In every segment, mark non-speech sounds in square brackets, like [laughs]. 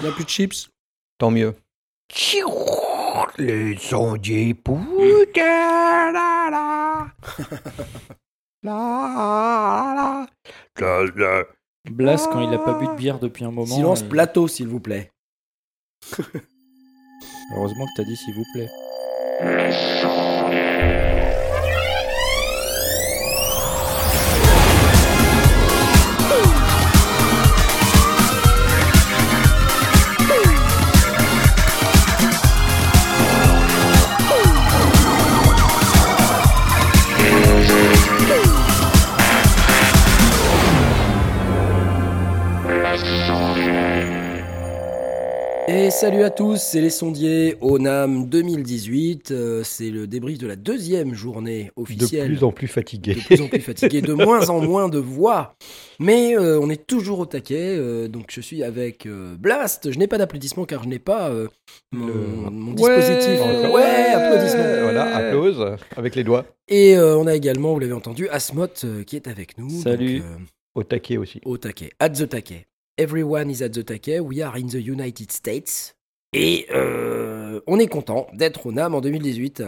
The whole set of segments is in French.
Il n'y a plus de chips? Tant mieux. Les sondiers Blas, quand il a pas bu de bière depuis un moment. Silence il- plateau, s'il vous plaît. Heureusement que t'as dit s'il vous plaît. Et salut à tous, c'est les sondiers ONAM 2018. euh, c'est le débrief de la deuxième journée De officielle. plus en plus fatigué. de plus en plus fatigué, de moins en moins de voix. Mais euh, on est toujours au taquet. euh, donc je suis avec euh, Blast. Je n'ai pas d'applaudissements car je n'ai pas euh, mon, Le- mon dispositif. Ouais, ouais, applaudissements. Voilà, applause avec les doigts. Et euh, on a également, vous l'avez entendu, Asmoth euh, qui est avec nous. Salut. donc, euh, Au taquet aussi. au taquet. At the taquet. Everyone is at the taquet. We are in the United States. Et euh, on est content d'être au NAM en 2018.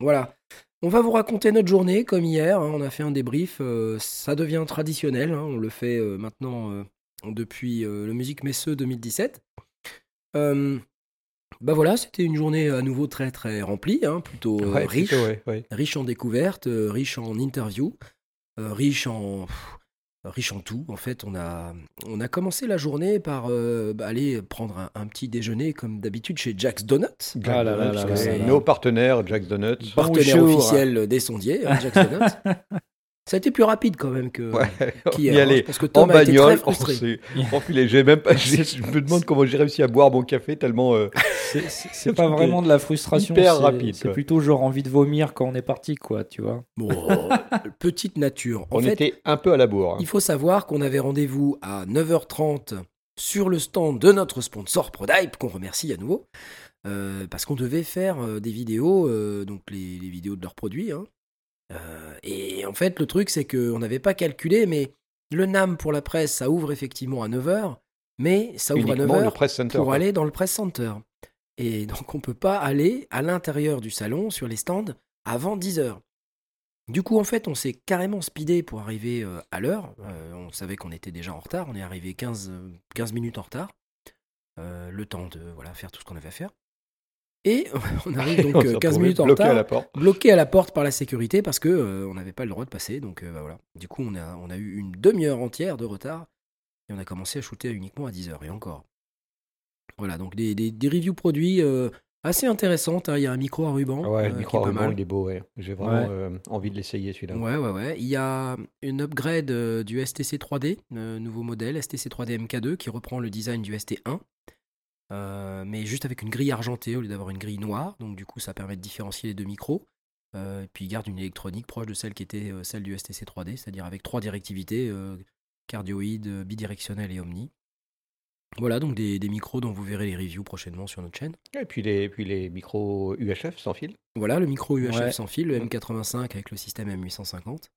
Voilà. On va vous raconter notre journée comme hier. hein. On a fait un débrief. euh, ça devient traditionnel. hein. On le fait euh, maintenant depuis le Musique Messeux 2017. Euh, bah voilà, c'était une journée à nouveau très très remplie, hein, plutôt Ouais, riche plutôt, ouais, ouais. riche en découvertes, riche en interviews, riche en pff, riche en tout. En fait, on a on a commencé la journée par euh, bah, aller prendre un, un petit déjeuner comme d'habitude chez Jack's Donuts, Ah là là là ouais. là là. Nos partenaires, Jack Donuts. partenaire Bonjour. officiel des sondiers, hein, Jack's [laughs] Donuts. Ça a été plus rapide quand même que Ouais, [laughs] qu'hier. y hein. Je pense que En Tom a été très bagnole, on frustré. s'est enfilé. J'ai même pas. [laughs] Je me demande comment j'ai réussi à boire mon café tellement. euh, [laughs] C'est- C'est c'est pas vraiment de la frustration. Hyper c'est- rapide, C'est quoi. plutôt genre envie de vomir quand on est parti, quoi, tu vois. Bon, petite nature. En on fait, était un peu à la bourre. hein. Il faut savoir qu'on avait rendez-vous à 9h30 sur le stand de notre sponsor Prodype, qu'on remercie à nouveau, euh, parce qu'on devait faire euh, des vidéos, euh, donc les, les vidéos de leurs produits. hein. Euh, et en fait, le truc, c'est qu'on n'avait pas calculé, mais le NAM pour la presse, ça ouvre effectivement à 9h, mais ça ouvre Uniquement à le 9h press center. pour aller dans le press center. Et donc, on peut pas aller à l'intérieur du salon, sur les stands, avant 10h. Du coup, en fait, on s'est carrément speedé pour arriver euh, à l'heure. Euh, on savait qu'on était déjà en retard. On est arrivé 15, euh, 15 minutes en retard. Euh, le temps de voilà, faire tout ce qu'on avait à faire. Et [laughs] on arrive [laughs] donc On euh, s'est 15 retrouvé minutes en bloqué retard à la porte. bloqué à la porte par la sécurité parce que euh, on n'avait pas le droit de passer. Donc euh, bah, voilà. Du coup, on a, on a eu une demi-heure entière de retard et on a commencé à shooter uniquement à 10h et encore. Voilà, donc des, des, des reviews produits euh, assez intéressantes. hein. Il y a un micro à ruban. Ouais, euh, le micro à ruban, mal. il est beau. ouais. J'ai vraiment Ouais. euh, envie de l'essayer celui-là. Ouais, ouais, ouais. Il y a une upgrade euh, du STC 3D, euh, nouveau modèle, STC 3D MK2, qui reprend le design du ST1, euh, mais juste avec une grille argentée au lieu d'avoir une grille noire. Donc, du coup, ça permet de différencier les deux micros. Euh, et puis, il garde une électronique proche de celle qui était euh, celle du STC 3D, c'est-à-dire avec trois directivités euh, cardioïde, euh, bidirectionnel et omni. Voilà, donc des, des micros dont vous verrez les reviews prochainement sur notre chaîne. Et puis les, puis les micros UHF sans fil. Voilà, le micro UHF Ouais. sans fil, le Mm. M85 avec le système M850.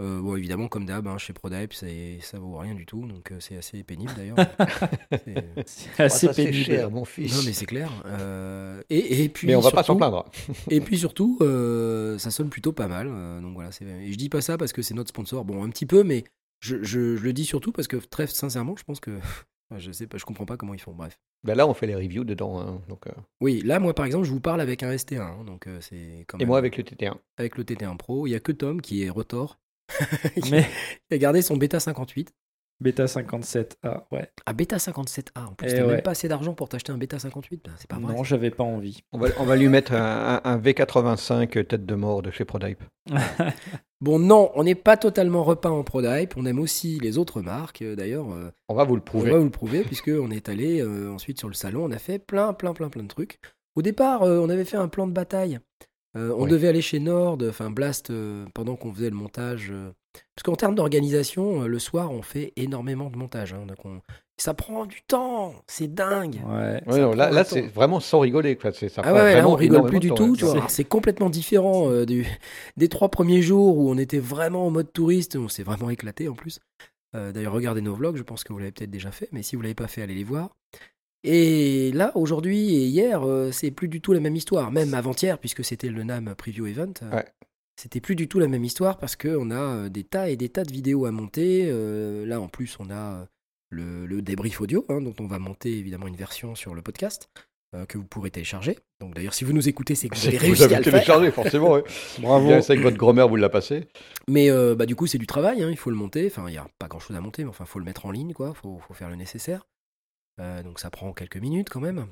Euh, bon, évidemment, comme d'hab, hein, chez Prodype, c'est- ça vaut rien du tout, donc euh, c'est assez pénible d'ailleurs. [laughs] C'est- C'est assez Ah, ça, pénible. cher, mon fils. non, mais c'est clair. Euh, et, et puis, Mais on va pas s'en surtout- plaindre. [laughs] Et puis surtout, euh, ça sonne plutôt pas mal. euh, donc voilà, c'est- et je dis pas ça parce que c'est notre sponsor. Bon, un petit peu, mais je, je- je le dis surtout parce que très sincèrement, je pense que [laughs] je sais pas, je comprends pas comment ils font. Bref. Ben là, on fait les reviews dedans. hein, donc, euh, Oui, là, moi par exemple, je vous parle avec un ST1, hein, donc euh, c'est Et même- moi avec le TT1. avec le TT1 Pro. Il y a que Tom qui est Rotor. [laughs] Mais a gardé son Beta 58. Beta 57, ah ouais. Ah, Beta 57A. En plus, Eh t'as ouais. même pas assez d'argent pour t'acheter un Beta 58. Ben, c'est pas vrai. Non, j'avais pas envie. On va, on va lui mettre un, un- un V85 tête de mort de chez Prodype. [laughs] Bon, non, on n'est pas totalement repeint en Prodype. On aime aussi les autres marques. Euh, D'ailleurs, euh, On va vous le on prouver. va vous le prouver, puisqu'on est allé euh, ensuite sur le salon. On a fait plein, plein, plein, plein de trucs. Au départ, euh, on avait fait un plan de bataille. Euh, on Oui. devait aller chez Nord, enfin Blast, euh, pendant qu'on faisait le montage. euh, parce qu'en termes d'organisation, euh, le soir, on fait énormément de montage. hein. donc on- Ça prend du temps, c'est dingue. Ouais. Ouais, là, c'est vraiment sans rigoler. quoi. Ça Ah ouais, là on rigole plus du temps, tout. C'est complètement différent euh, du, des trois premiers jours où on était vraiment en mode touriste. On s'est vraiment éclaté en plus. Euh, D'ailleurs, regardez nos vlogs, je pense que vous l'avez peut-être déjà fait, mais si vous l'avez pas fait, allez les voir. Et là, aujourd'hui et hier, euh, c'est plus du tout la même histoire. Même avant-hier, puisque c'était le NAM Preview Event, euh, Ouais. c'était plus du tout la même histoire parce qu'on a euh, des tas et des tas de vidéos à monter. Euh, là, en plus, on a le, le débrief audio, hein, dont on va monter évidemment une version sur le podcast que vous pourrez télécharger. Donc d'ailleurs, si vous nous écoutez, c'est que vous avez que réussi vous avez à le faire. téléchargé, forcément. ouais. [laughs] Bravo. C'est avec votre grand-mère, vous l'a passé. Mais euh, bah, du coup, c'est du travail, hein, il faut le monter. Enfin, il n'y a pas grand chose à monter, mais enfin, faut le mettre en ligne, quoi. Faut, faut faire le nécessaire. Euh, donc, ça prend quelques minutes quand même.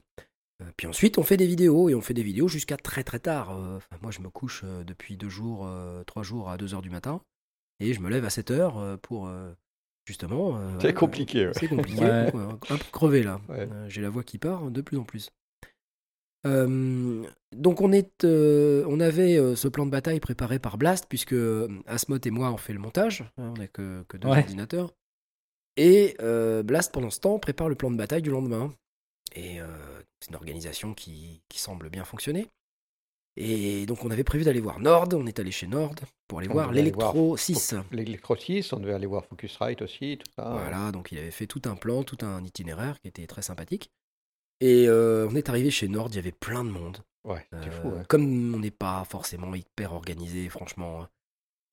Euh, puis ensuite, on fait des vidéos et on fait des vidéos jusqu'à très très tard. Euh, enfin, moi, je me couche depuis deux jours, euh, trois jours à 2 heures du matin et je me lève à 7 heures pour euh, justement. C'est compliqué. ouais. c'est compliqué. Ouais. peu crevé là. Ouais. J'ai la voix qui part de plus en plus. Euh, donc on, est, euh, on avait ce plan de bataille préparé par Blast, puisque Asmod et moi on fait le montage, hein, on n'a que, que deux Ouais. ordinateurs. Et euh, Blast pendant ce temps prépare le plan de bataille du lendemain. Et euh, c'est une organisation qui, qui semble bien fonctionner. Et donc on avait prévu d'aller voir Nord, on est allé chez Nord pour aller On voir l'Electro 6. L'électro 6, on devait aller voir Focusrite aussi, tout ça. Voilà, donc il avait fait tout un plan, tout un itinéraire qui était très sympathique. Et euh, on est arrivé chez Nord, il y avait plein de monde. Ouais, c'est fou. ouais. Comme on n'est pas forcément hyper organisé, franchement,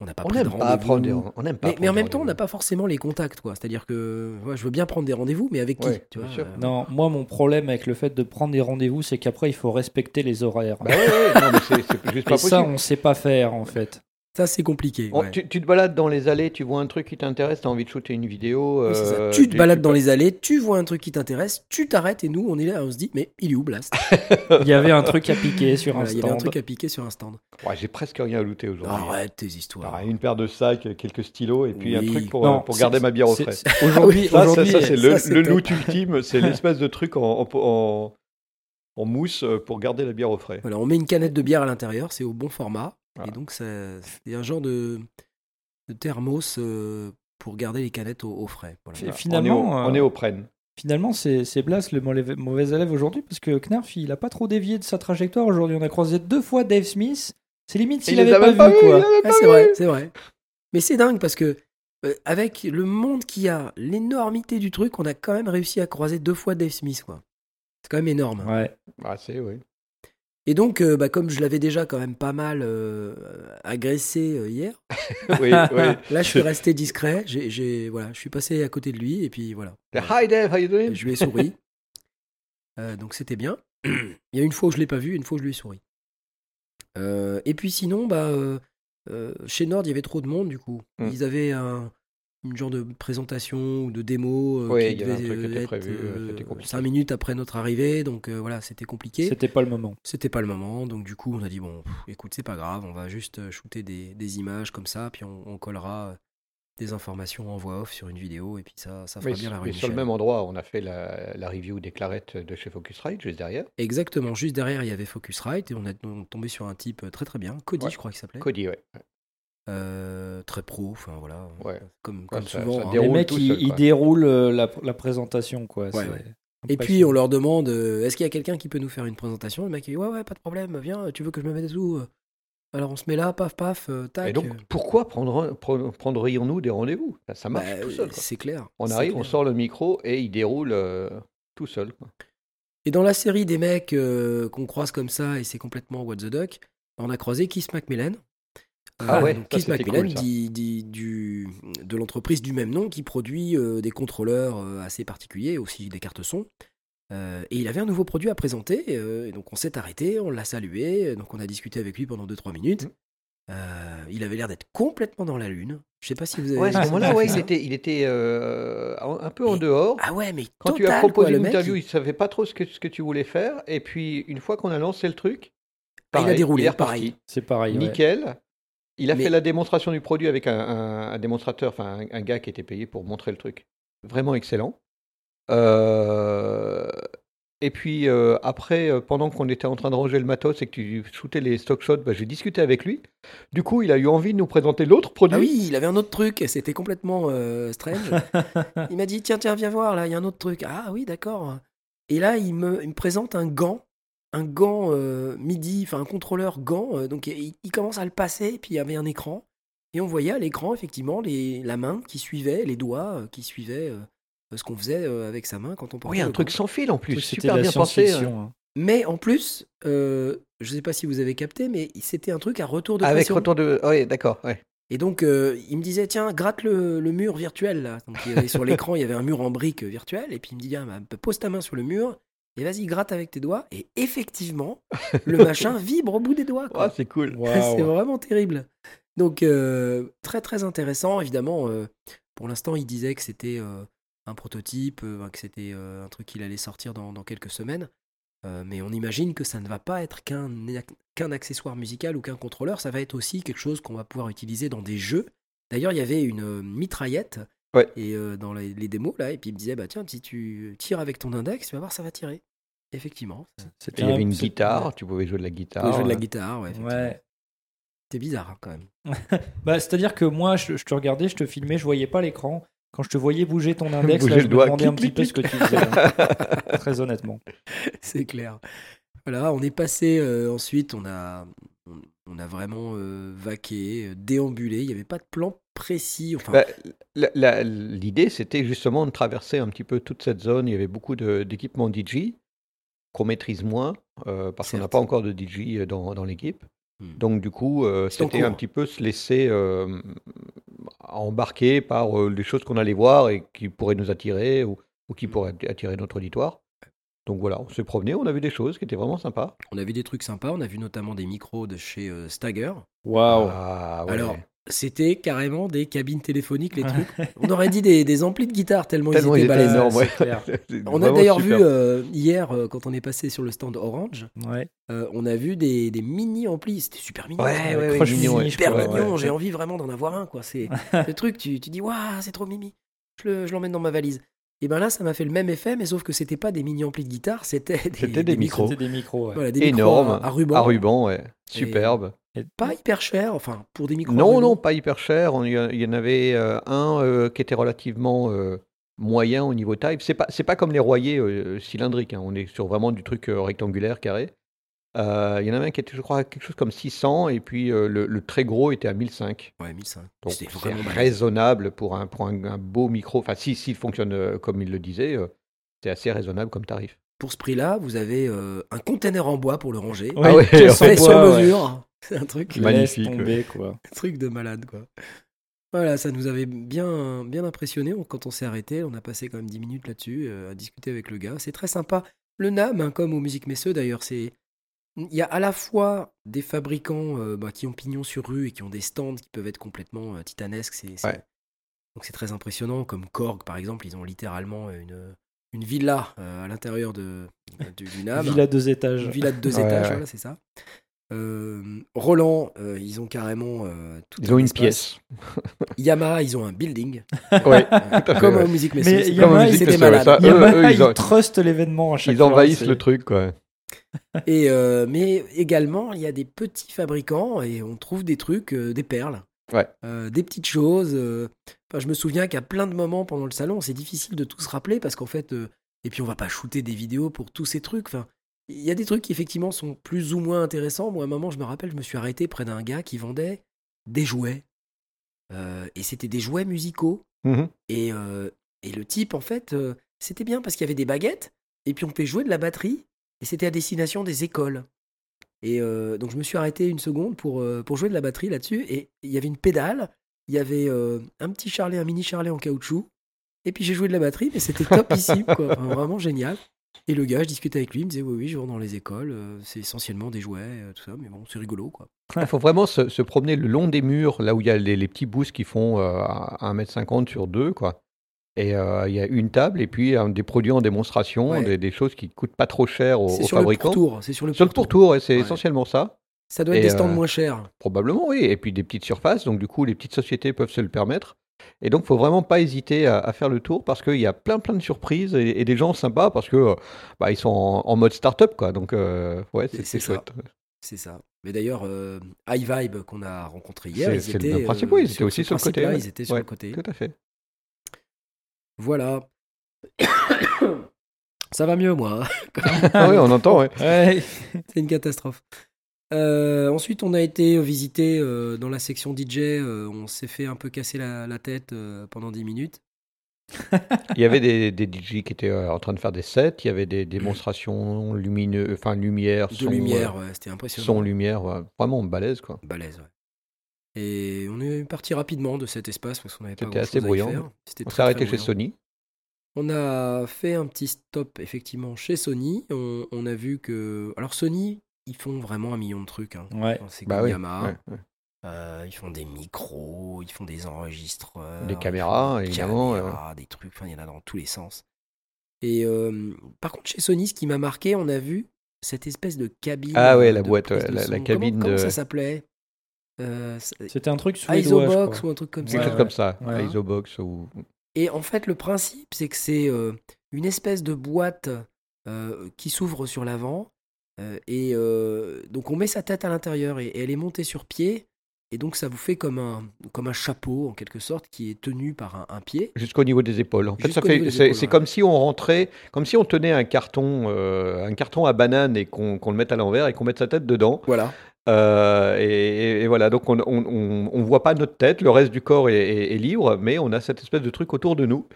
on n'a pas On pris de pas prendre des on n'aime pas Mais, mais en même temps, on n'a pas forcément les contacts, quoi. C'est-à-dire que ouais, je veux bien prendre des rendez-vous, mais avec qui Ouais, tu bien vois, sûr. euh, Non, moi, mon problème avec le fait de prendre des rendez-vous, c'est qu'après, il faut respecter les horaires. Bah ouais, ouais, non, mais c'est c'est [laughs] juste Et pas ça, on sait pas faire, en fait. Ça, c'est compliqué. Ouais. tu, tu te balades dans les allées, tu vois un truc qui t'intéresse, t'as envie de shooter une vidéo. Oui, c'est ça. euh, Tu te balades tu- dans les allées, tu vois un truc qui t'intéresse, tu t'arrêtes et nous, on est là, on se dit, mais il est où Blast? [laughs] Il y avait un truc à piquer sur un Voilà, Il y avait un stand. truc à piquer sur un stand. Ouais, J'ai presque rien à looter aujourd'hui. Arrête tes histoires. Une paire de sacs, quelques stylos et puis Oui. un truc pour, Non, euh, pour garder ma bière au frais. c'est- Aujourd'hui, Ça, ça, aujourd'hui, ça, c'est le, loot ultime, c'est [laughs] l'espèce de truc en, en, en- en mousse euh, pour garder la bière au frais. Voilà, on met une canette de bière à l'intérieur, c'est au bon format. Voilà. Et donc, c'est un genre de, de thermos euh, pour garder les canettes au, au frais. Voilà. Finalement, on est au, euh, on est au prenne. Finalement, c'est Blas le mauvais, élève aujourd'hui parce que Knarf, il a pas trop dévié de sa trajectoire aujourd'hui. On a croisé deux fois Dave Smith. C'est limite s'il avait a pas, vu, avait Ah, c'est vu. vrai, c'est vrai. Mais c'est dingue parce que, euh, avec le monde qu'il y a, l'énormité du truc, on a quand même réussi à croiser deux fois Dave Smith. quoi. C'est quand même énorme. Ouais. Ah, c'est, oui. Et donc, euh, bah, comme je l'avais déjà quand même pas mal euh, agressé euh, hier, [laughs] oui, oui. [laughs] là, je suis resté discret. J'ai, j'ai- voilà, je suis passé à côté de lui et puis voilà. Hi Dave, how you doing? Je lui ai souri. [laughs] Donc c'était bien. [clears throat] Il y a une fois où je l'ai pas vu, une fois où je lui ai souri. Et puis sinon, bah, chez Nord, il y avait trop de monde du coup. Mm. Ils avaient un, une genre de présentation ou de démo euh, Oui, qui il y avait un devait était être, prévu, euh, euh, cinq minutes après notre arrivée. Donc euh, voilà, c'était compliqué. C'était pas le moment. C'était pas le moment. Donc du coup, on a dit bon, pff, écoute, c'est pas grave, on va juste euh, shooter des, des images comme ça, puis on, on collera euh, des informations en voix off sur une vidéo, et puis ça, ça fera Mais, bien la mais réunion. sur le même endroit, on a fait la, la review des clarettes de chez Focusrite, juste derrière. Exactement, juste derrière il y avait Focusrite et on est tombé sur un type euh, très très bien, Cody Ouais. je crois qu'il s'appelait, Cody, ouais. Euh, très pro, enfin voilà, Ouais. comme, Ouais, comme ça- souvent. ça hein. déroule Les mecs, ils, seul, ils quoi. déroulent euh, la, la présentation, quoi. ouais. Et puis on leur demande, euh, est-ce qu'il y a quelqu'un qui peut nous faire une présentation? Le mec il dit, ouais ouais, pas de problème, viens, tu veux que je me mette où Alors on se met là, paf paf, tac. Et donc, pourquoi prendre, pre- prendrions-nous des rendez-vous? Ça, ça marche Bah, tout seul. C'est clair. On arrive, on sort le micro et il déroule euh, tout seul. quoi. Et dans la série des mecs euh, qu'on croise comme ça et c'est complètement what the duck, on a croisé Keith Macmillan. Ah ouais, donc Keith Macmillan cool, ça. dit- dit- du, de l'entreprise du même nom qui produit euh, des contrôleurs euh, assez particuliers, aussi des cartes son. Euh, et il avait un nouveau produit à présenter, euh, et donc on s'est arrêté, on l'a salué, donc on a discuté avec lui pendant 2-3 minutes. Mm. Euh, il avait l'air d'être complètement dans la lune. Je sais pas si vous avez Ouais, à ce vu moment-là, ouais, il ça. [laughs] était, il était euh, un peu en dehors. Ah ouais, mais Quand tu as proposé quoi, le une mec, interview, il- il ne savait pas trop ce que, ce que tu voulais faire. Et puis, une fois qu'on a lancé le truc, Ah, il a déroulé, est pareil. C'est pareil. ouais. Il a Mais- fait la démonstration du produit avec un, un- un démonstrateur, enfin un, un gars qui était payé pour montrer le truc. Vraiment excellent. Euh, Et puis euh, après, euh, pendant qu'on était en train de ranger le matos et que tu shootais les stock shots, bah, j'ai discuté avec lui. Du coup, il a eu envie de nous présenter l'autre produit. Ah oui, il avait un autre truc, et c'était complètement euh, strange. [laughs] il m'a dit tiens, tiens, viens voir, là, il y a un autre truc. Ah oui, d'accord. Et là, il me, il me présente un gant, un gant euh, MIDI, enfin un contrôleur gant. euh, donc il, il commence à le passer, puis il y avait un écran. Et on voyait à l'écran, effectivement, les, la main qui suivait, les doigts euh, qui suivaient ce qu'on faisait euh, avec sa main quand on portait Oui, un truc gant. sans fil en plus, super bien pensé. hein. hein. Mais en plus, euh, je sais pas si vous avez capté, mais c'était un truc à retour de Avec pression. retour de. Oui, d'accord. Ouais. Et donc, euh, il me disait, tiens, gratte le, le mur virtuel, là. Donc, il y avait sur l'écran, il y avait un mur en briques euh, virtuel. Et puis, il me dit, ah, bah, pose ta main sur le mur et vas-y, gratte avec tes doigts. Et effectivement, [laughs] le machin vibre au bout des doigts. Ah, c'est cool. [laughs] C'est vraiment terrible. Donc, euh, très, très intéressant. Évidemment, euh, pour l'instant, il disait que c'était euh, un prototype, euh, que c'était euh, un truc qu'il allait sortir dans, dans quelques semaines. Euh, mais on imagine que ça ne va pas être qu'un qu'un accessoire musical ou qu'un contrôleur, ça va être aussi quelque chose qu'on va pouvoir utiliser dans des jeux. D'ailleurs, il y avait une euh, mitraillette Ouais. et euh, dans les, les démos là, et puis il me disait bah tiens si tu tires avec ton index, tu vas voir ça va tirer. Effectivement, C'était il y un- avait une guitare, tu pouvais jouer de la tu guitare. pouvais jouer de la guitare, ouais. Ouais. C'est bizarre hein, quand même. [laughs] Bah, C'est-à-dire que moi, je, je te regardais, je te filmais, je voyais pas l'écran. Quand je te voyais bouger ton [laughs] index, Bouger là, le je me doigt, demandais un clic, petit peu clic, ce que tu faisais. hein. [laughs] Très honnêtement. C'est clair. Voilà, on est passé euh, ensuite, on a, on, on a vraiment euh, vaqué, euh, déambulé. Il n'y avait pas de plan précis. Enfin, Bah, L'idée, c'était justement de traverser un petit peu toute cette zone. Il y avait beaucoup d'équipements DJ qu'on maîtrise moins euh, parce qu'on n'a pas encore de DJ dans, dans l'équipe. Hmm. Donc, du coup, euh, c'était un petit peu se laisser euh, embarquer par euh, les choses qu'on allait voir et qui pourraient nous attirer ou, ou qui Hmm. pourraient attirer notre auditoire. Donc voilà, on s'est promené, on a vu des choses qui étaient vraiment sympas. on a vu des trucs sympas. On a vu notamment des micros de chez euh, Stagger. Waouh. Ah, ouais. Alors, c'était carrément des cabines téléphoniques, les trucs. On aurait dit des, des amplis de guitare tellement, Tellement ils il étaient balèzes. ouais. [laughs] On a d'ailleurs vu euh, hier, euh, quand on est passé sur le stand Orange, Ouais. euh, on a vu des, des mini amplis. C'était super mignon. Ouais, ça. ouais, ouais, Croche mignon, mini, ouais. je Super crois, mignon, ouais. j'ai envie vraiment d'en avoir un, quoi. C'est [laughs] le truc, tu, tu dis, waouh, c'est trop mimi. Je le- je l'emmène dans ma valise. Et ben là, ça m'a fait le même effet, mais sauf que c'était pas des mini amplis de guitare, c'était des, C'était des micros. C'était des micros. ouais. Voilà, des micros Énorme, à, à ruban. à ruban, ouais. Superbe. Et- Pas hyper cher, enfin, pour des micros. Non, non, pas hyper cher. On- Il y, a- il y en avait euh, un euh, qui était relativement euh, moyen au niveau taille. C'est pas, c'est pas comme les royers euh, cylindriques. hein. On est sur vraiment du truc euh, rectangulaire, carré. Euh, il y en avait un qui était, je crois, quelque chose comme 600 et puis euh, le, le très gros était à 1005. Ouais, 1005. Donc C'était c'est raisonnable pour un, pour un, un beau micro. Enfin, si, s'il fonctionne euh, comme il le disait, euh, c'est assez raisonnable comme tarif. Pour ce prix-là, vous avez euh, un container en bois pour le ranger. Ouais, Ah ouais, [laughs] en fait sur bois, ouais. mesure. C'est un truc, Magnifique, tomber, quoi. un truc de malade, quoi. Voilà, ça nous avait bien, bien impressionné On- quand on s'est arrêté. On a passé quand même 10 minutes là-dessus euh, à discuter avec le gars. C'est très sympa. Le NAM, hein, comme aux Musiques Messeux d'ailleurs, c'est. Il y a à la fois des fabricants euh, bah, qui ont pignon sur rue et qui ont des stands qui peuvent être complètement euh, titanesques. C'est, c'est- Ouais. Donc c'est très impressionnant. Comme Korg, par exemple, ils ont littéralement une, une villa euh, à l'intérieur de, du, du NAM. Villa deux étages. Une villa de deux Ouais, étages, ouais. voilà, c'est ça. Euh, Roland, euh, ils ont carrément. euh, tout Ils ont une espace. pièce. [laughs] Yamaha, ils ont un building. Ouais, [laughs] Euh, comme ouais. en musique Mais. Yamaha, c'est vrai, malade. ça. Eux, Yamaha, eux, ils, ils ont- trustent l'événement à chaque ils fois. envahissent c'est- le truc, quoi. [laughs] Et, euh, mais également, il y a des petits fabricants et on trouve des trucs, euh, des perles. Ouais. Euh, des petites choses. Enfin, je me souviens qu'à plein de moments pendant le salon, c'est difficile de tout se rappeler parce qu'en fait. et puis on va pas shooter des vidéos pour tous ces trucs. Enfin, il y a des trucs qui effectivement sont plus ou moins intéressants. Moi, à un moment, je me rappelle, je me suis arrêté près d'un gars qui vendait des jouets. Euh, et c'était des jouets musicaux. Mhm. Et, euh, et le type, en fait, euh, c'était bien parce qu'il y avait des baguettes, et puis on pouvait jouer de la batterie, et c'était à destination des écoles. Et donc je me suis arrêté une seconde pour, pour jouer de la batterie là-dessus, et il y avait une pédale, il y avait un petit charlet, un mini charlet en caoutchouc, et puis j'ai joué de la batterie, mais c'était topissime, quoi. Enfin, vraiment génial. Et le gars, je discutais avec lui, il me disait oui, oui, je vends dans les écoles, c'est essentiellement des jouets, tout ça, mais bon, c'est rigolo, quoi. Il faut vraiment se, promener le long des murs, là où il y a les, les petits boosts qui font euh, 1m50 sur 2, quoi. Et euh, il y a une table et puis euh, des produits en démonstration, Ouais. des, des choses qui coûtent pas trop cher aux, C'est aux sur le fabricants. pourtour, c'est sur le Sur le pourtour. pourtour, ouais, c'est Ouais. essentiellement ça. Ça doit être Et, des stands euh, moins chers. Probablement, oui. Et puis des petites surfaces, donc du coup, les petites sociétés peuvent se le permettre. Et donc, faut vraiment pas hésiter à, à faire le tour parce qu'il y a plein, plein de surprises et, et des gens sympas parce que bah, ils sont en, en mode start-up, quoi. Donc, ouais, C'est- chouette. C'est ça. Mais d'ailleurs, euh, High Vibe qu'on a rencontré hier, C'est- ils le étaient, même principe, euh, oui, ils étaient aussi sur le côté, ouais. Ils étaient sur Ouais, le côté. Tout à fait. Voilà. Ça va mieux, moi. hein. [laughs] Ah oui, on entend, ouais. Ouais. [laughs] C'est une catastrophe. Euh, ensuite, on a été visiter euh, dans la section DJ. euh, on s'est fait un peu casser la, la tête euh, pendant 10 minutes. Il y avait des, des DJ qui étaient euh, en train de faire des sets, il y avait des démonstrations lumineux, enfin lumière, De son, lumière, euh, ouais, c'était impressionnant. son, lumière, ouais, vraiment balèze quoi. Balèze, ouais. Et on est parti rapidement de cet espace parce qu'on n'avait pas C'était assez chose à y bruyant. On très, s'est arrêté très chez. Sony. On a fait un petit stop effectivement chez Sony. On, on a vu que. Alors Sony, ils font vraiment un million de trucs. hein. Ouais. C'est Bah comme oui, Yamaha. ouais, ouais. Euh, ils font des micros, ils font des enregistreurs, Des ils font caméras, des évidemment, caméras, des trucs. Enfin, il y en a dans tous les sens. Et euh, par contre, chez Sony, ce qui m'a marqué, on a vu cette espèce de cabine. Ah ouais, la de boîte, ouais, de la- cabine Comment, comment de- ça s'appelait? Euh, c'est- C'était un truc suédois. Isobox crois. ou un truc comme Quelque ça. chose ouais. comme ça, Ouais. Isobox ou Et en fait, le principe, c'est que c'est euh, une espèce de boîte euh, qui s'ouvre sur l'avant. euh, et euh, donc, on met sa tête à l'intérieur et, et elle est montée sur pied. Et donc, ça vous fait comme un, comme un chapeau, en quelque sorte, qui est tenu par un, un pied. jusqu'au niveau des épaules. En fait, c'est, ouais. comme si on rentrait, comme si on tenait un carton, euh, un carton à banane et qu'on, qu'on le mette à l'envers et qu'on mette sa tête dedans. Voilà. Euh, et, et- et voilà, donc on, on, on, on voit pas notre tête, le reste du corps est, est- est libre, mais on a cette espèce de truc autour de nous.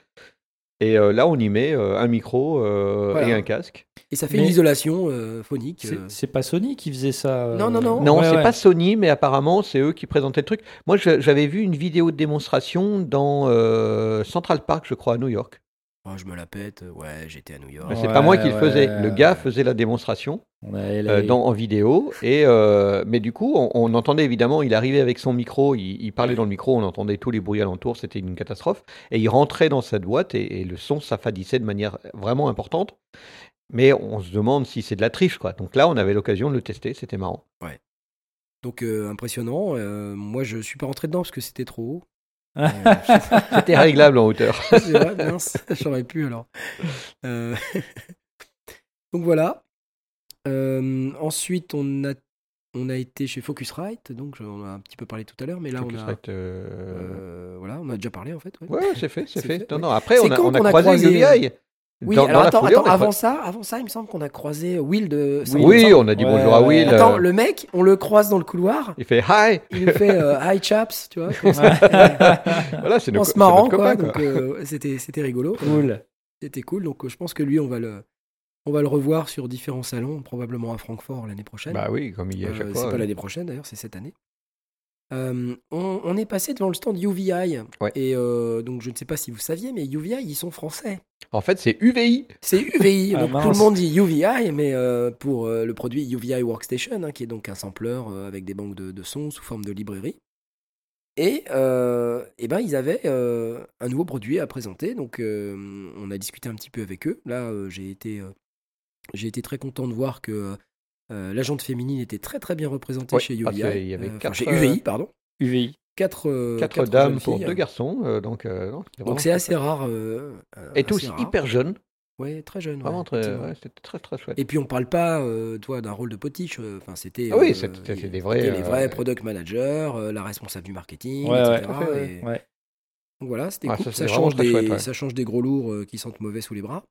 Et euh, là, on y met euh, un micro euh, Voilà. et un casque. Et ça fait Mais- une isolation euh, phonique. C'est euh. pas Sony qui faisait ça. euh, Non, non, non. Non, Ouais, c'est ouais. pas Sony, mais apparemment, c'est eux qui présentaient le truc. Moi, j'avais vu une vidéo de démonstration dans euh, Central Park, je crois, à New York. Oh, je me la pète. Ouais, j'étais à New York. Mais c'est Ouais, pas moi qui le faisais. ouais, Le gars ouais. faisait la démonstration. Euh, dans, en vidéo. Et, euh, mais du coup, on, on entendait évidemment, il arrivait avec son micro, il, il parlait dans le micro, on entendait tous les bruits alentours, c'était une catastrophe. Et il rentrait dans cette boîte et, et le son s'affadissait de manière vraiment importante. Mais on se demande si c'est de la triche, quoi. Donc là, on avait l'occasion de le tester, c'était marrant. Donc, euh, impressionnant. Euh, moi, je suis pas rentré dedans parce que c'était trop haut. Ah. [laughs] C'était réglable en hauteur. [laughs] C'est vrai, mince, j'aurais pu alors. Euh, [laughs] donc voilà. Euh, ensuite, on a, on a été chez Focusrite, donc on a un petit peu parlé tout à l'heure, mais là on a, Focusrite, euh, voilà, on a déjà parlé en fait. ouais. Ouais, c'est fait, c'est fait. fait, Non, ouais. non, après, on a, on a qu'on a croisé. Oui, Dans- alors dans attends, foulée, attends, a avant ça, avant ça, il me semble qu'on a croisé Will de. Oui, on a dit Ouais, bonjour à. Will. Attends, euh, le mec, on le croise dans le couloir, Il fait hi. il nous fait euh, Hi chaps, tu vois. [laughs] Voilà, c'est en se c'est marrant, notre quoi. euh, c'était c'était rigolo. Cool. C'était cool. Donc euh, je pense que lui, on va le, on va le revoir sur différents salons, probablement à Francfort l'année prochaine. Bah oui, comme il y a Euh, chaque c'est pas l'année prochaine d'ailleurs, c'est cette année. Euh, on, on est passé devant le stand UVI. Ouais. Et euh, donc je ne sais pas si vous saviez, mais UVI, ils sont français. En fait, c'est UVI. C'est UVI. [laughs] Ah, donc tout le monde dit UVI, mais euh, pour euh, le produit UVI Workstation, hein, qui est donc un sampler euh, avec des banques de, de sons sous forme de librairie. Et, euh, eh ben, ils avaient euh, un nouveau produit à présenter. Donc, euh, on a discuté un petit peu avec eux. Là, euh, j'ai été, euh, j'ai été très content de voir que euh, la jante féminine était très très bien représentée Ouais, chez parce UVI. qu'il y avait enfin, quatre, chez UVI, pardon. UVI. Quatre, euh, Quatre, dames pour filles. deux garçons. euh, donc, euh, Donc, c'est assez rare. euh, euh, Et tous rare. hyper jeunes. Ouais, très jeune. Vraiment ouais, très, effectivement. ouais, c'était très très chouette. Et puis on parle pas, euh, toi, d'un rôle de potiche. euh, Enfin, c'était. Ah oui, euh, c'était- c'était il- des vrais, les vrais euh, product managers, euh, la responsable du marketing, etc. Et-. Donc voilà, c'était Ouais, cool. ça, Ça, change des, chouette, ouais. ça change des gros lourds euh, qui sentent mauvais sous les bras.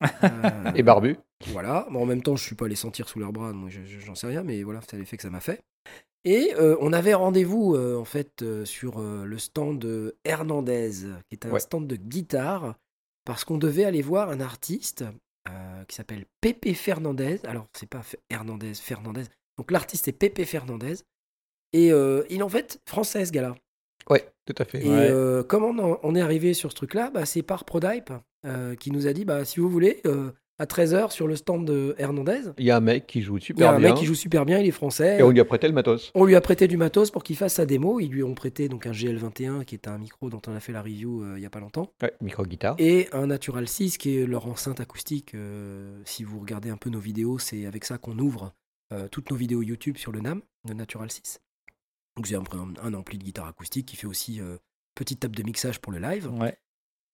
[laughs] Euh, Et barbu. Voilà. Bon, en même temps, je suis pas allé sentir sous leurs bras, donc je- je- j'en sais rien, mais voilà, c'est l'effet que ça m'a fait. Et euh, on avait rendez-vous euh, en fait euh, sur le stand de Hernandez, qui est un Ouais. stand de guitare, parce qu'on devait aller voir un artiste qui s'appelle Pepe Fernandez. Alors, c'est pas Hernandez, Fernandez. Donc l'artiste est Pepe Fernandez. Et il est en fait français, ce gars-là. Ouais, tout à fait. Et Ouais. comment on, en- on est arrivé sur ce truc-là bah, C'est par Prodype qui nous a dit bah, si vous voulez, à 13h sur le stand de Hernandez, Il y a un mec qui joue il y super a un bien. mec qui joue super bien, il est français. Et on lui a prêté le matos. On lui a prêté du matos pour qu'il fasse sa démo. Ils lui ont prêté donc un GL21 qui est un micro dont on a fait la review euh, il y a pas longtemps. Ouais, micro-guitare. Et un Natural 6 qui est leur enceinte acoustique. euh, si vous regardez un peu nos vidéos, c'est avec ça qu'on ouvre euh, toutes nos vidéos YouTube sur le NAM, le Natural 6. Donc j'ai un, un ampli de guitare acoustique qui fait aussi euh, petite table de mixage pour le live. Ouais.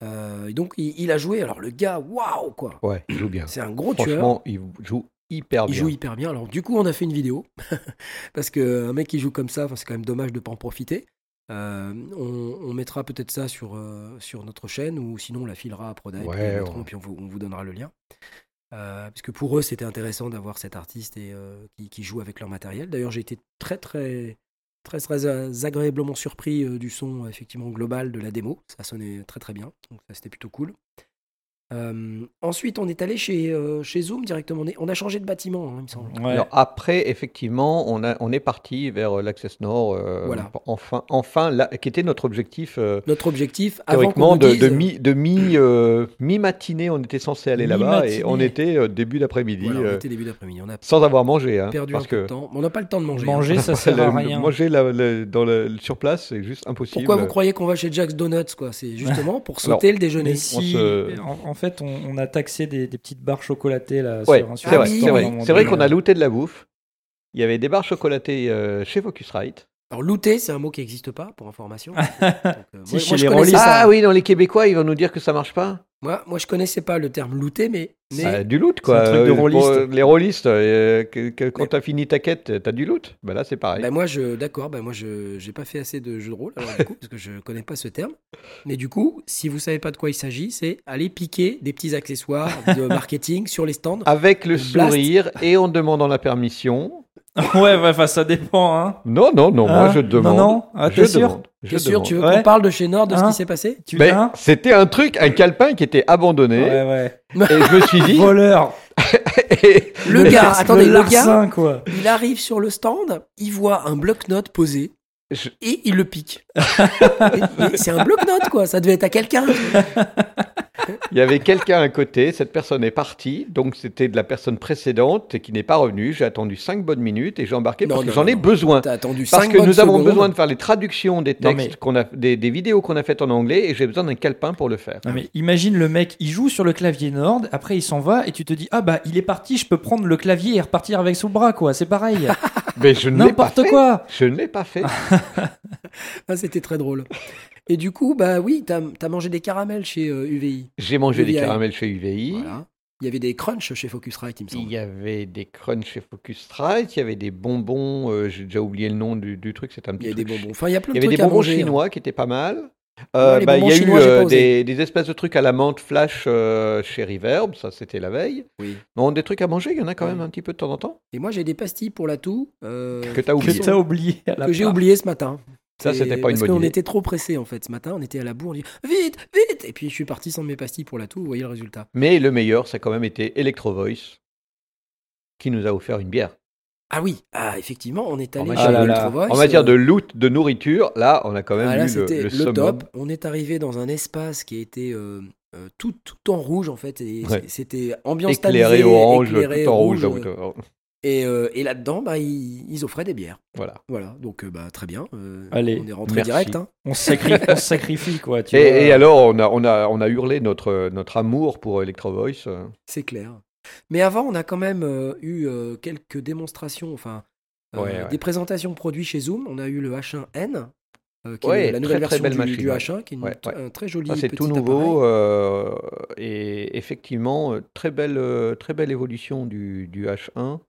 Euh, et donc il, il a joué. Alors le gars, waouh quoi Ouais, il joue bien. C'est un gros tueur. Franchement, il joue hyper Il bien. joue hyper bien. Alors du coup, on a fait une vidéo [laughs] parce que un mec qui joue comme ça, c'est quand même dommage de pas en profiter. Euh, on, on mettra peut-être ça sur, euh, sur notre chaîne ou sinon on la filera à Proda et Ouais, puis, ouais. puis on, vous, on vous donnera le lien. Euh, parce que pour eux, c'était intéressant d'avoir cet artiste et, euh, qui, qui joue avec leur matériel. D'ailleurs, j'ai été très très très, très euh, agréablement surpris euh, du son effectivement global de la démo. Ça sonnait très très bien, donc ça c'était plutôt cool. Euh, ensuite, on est allé chez, euh, chez Zoom directement. On, est- on a changé de bâtiment, hein, il me semble. Ouais. Alors après, effectivement, on, a, on est parti vers euh, l'Access Nord, euh, Voilà. enfin, enfin là, qui était notre objectif. euh, Notre objectif, avant Théoriquement, de, dise, de mi, de mi, euh, mi-matinée, on était censé aller là-bas et on était euh, début d'après-midi, voilà, on était début d'après-midi. On a sans avoir mangé. Hein, perdu parce un peu de que temps. Mais on n'a pas le temps de manger. hein. Manger, ça [laughs] sert à rien. manger la- la- dans le, sur place, c'est juste impossible. Pourquoi vous croyez qu'on va chez Jack's Donuts quoi? C'est justement pour Alors, sauter le déjeuner. Si, se- en, en fait, on, on a taxé des, des petites barres chocolatées là. Ouais, c'est vrai, oui, c'est vrai. vrai qu'on a looté de la bouffe. Il y avait des barres chocolatées euh, chez Focusrite. Alors looter, c'est un mot qui n'existe pas pour information. [laughs] Donc, euh, Si, moi, chez moi, les ça. Ah oui, non, les Québécois, ils vont nous dire que ça marche pas. Moi, moi, je connaissais pas le terme looter, mais, mais Ah, du loot, quoi. C'est un truc de Euh, rôliste. euh, les rôlistes, euh, que- que- quand Mais- t'as fini ta quête, t'as du loot. Bah là, c'est pareil. bah, moi, je, d'accord, bah, moi, je, j'ai pas fait assez de jeux de rôle, alors du coup, parce que je connais pas ce terme. Mais du coup, si vous savez pas de quoi il s'agit, c'est aller piquer des petits accessoires de [laughs] marketing sur les stands. Avec le Blast. sourire et en demandant la permission. [laughs] ouais, ouais, enfin, ça dépend. Hein. Non, non, non, moi Hein je demande. Non, non, ah, je t'es sûr demande. T'es sûr, demande. tu veux Ouais. qu'on parle de chez Nord, de ce Hein qui s'est passé? Tu Mais c'était un truc, un calepin qui était abandonné. Ouais, ouais. Et je me suis dit. [laughs] Voleur. [laughs] et- Le gars, attendez, le gars, larcin, quoi. il arrive sur le stand, il voit un bloc-notes posé. Je- Et il le pique. Et- et c'est un bloc-notes, quoi. Ça devait être à quelqu'un. [laughs] Il y avait quelqu'un à côté, cette personne est partie, donc c'était de la personne précédente et qui n'est pas revenue. J'ai attendu 5 bonnes minutes et j'ai embarqué Non, parce que j'en ai non. besoin. T'as attendu Parce 5 que nous avons secondes. besoin de faire les traductions des textes, mais- qu'on a, des, des vidéos qu'on a faites en anglais et j'ai besoin d'un calepin pour le faire. Non, mais imagine le mec, il joue sur le clavier Nord, après il s'en va et tu te dis ah bah il est parti, je peux prendre le clavier et repartir avec sous le bras quoi, c'est pareil. [laughs] Mais je ne N'importe fait. quoi. Je ne l'ai pas fait. [laughs] Ah, c'était très drôle. Et du coup, bah oui, t'as as mangé des caramels chez euh, UVI. J'ai mangé des caramels chez UVI. Voilà. Il y avait des crunchs chez Focusrite, il me Il semble. y avait des crunchs chez Focusrite, il y avait des bonbons, euh, j'ai déjà oublié le nom du, du truc, c'est un Il petit y avait des bonbons. Enfin, il y a plein Il y de avait des bonbons manger. hein. chinois qui étaient pas mal. Euh, bah, il y a chinois, eu euh, des, des espèces de trucs à la menthe flash euh, chez Reverb, ça c'était la veille. Oui. Non, des trucs à manger, il y en a quand même un petit peu de temps en temps. Et moi, j'ai des pastilles pour la toux. euh, Que t'as oublié. Que oublié à la que j'ai oublié ce matin. Ça, c'était pas une Parce bonne qu'on idée. était trop pressés en fait ce matin. On était à la bourre, on dit vite, vite. Et puis je suis parti sans mes pastilles pour la toux. Vous voyez le résultat. Mais le meilleur, ça a quand même été Electro Voice, qui nous a offert une bière. Ah oui, ah effectivement, on est allé matière chez Voice, En matière de loot, de nourriture, là, on a quand même Ah, là, eu le, c'était le top. On est arrivé dans un espace qui était euh, euh, tout, tout en rouge en fait. Et Ouais. C'était ambiance Éclairé orange, éclairé tout en rouge. euh, Et, euh, et là-dedans, bah, ils, ils offraient des bières. Voilà. Voilà, donc euh, bah, très bien. euh, Allez, on est rentré merci. direct. hein. On se sacrifie, [laughs] on sacrifie quoi. Tu Et, vois. et alors, on a, on, a, on a hurlé notre, notre amour pour Electro Voice. C'est clair. Mais avant, on a quand même euh, eu euh, quelques démonstrations, enfin, euh, Ouais, ouais. des présentations de produits chez Zoom. On a eu le H1N, euh, qui Ouais, est la nouvelle très, très version belle du, machine, du ouais. H1, qui est une- un très joli Ça, c'est tout nouveau et effectivement, très belle, très belle évolution du, du H1.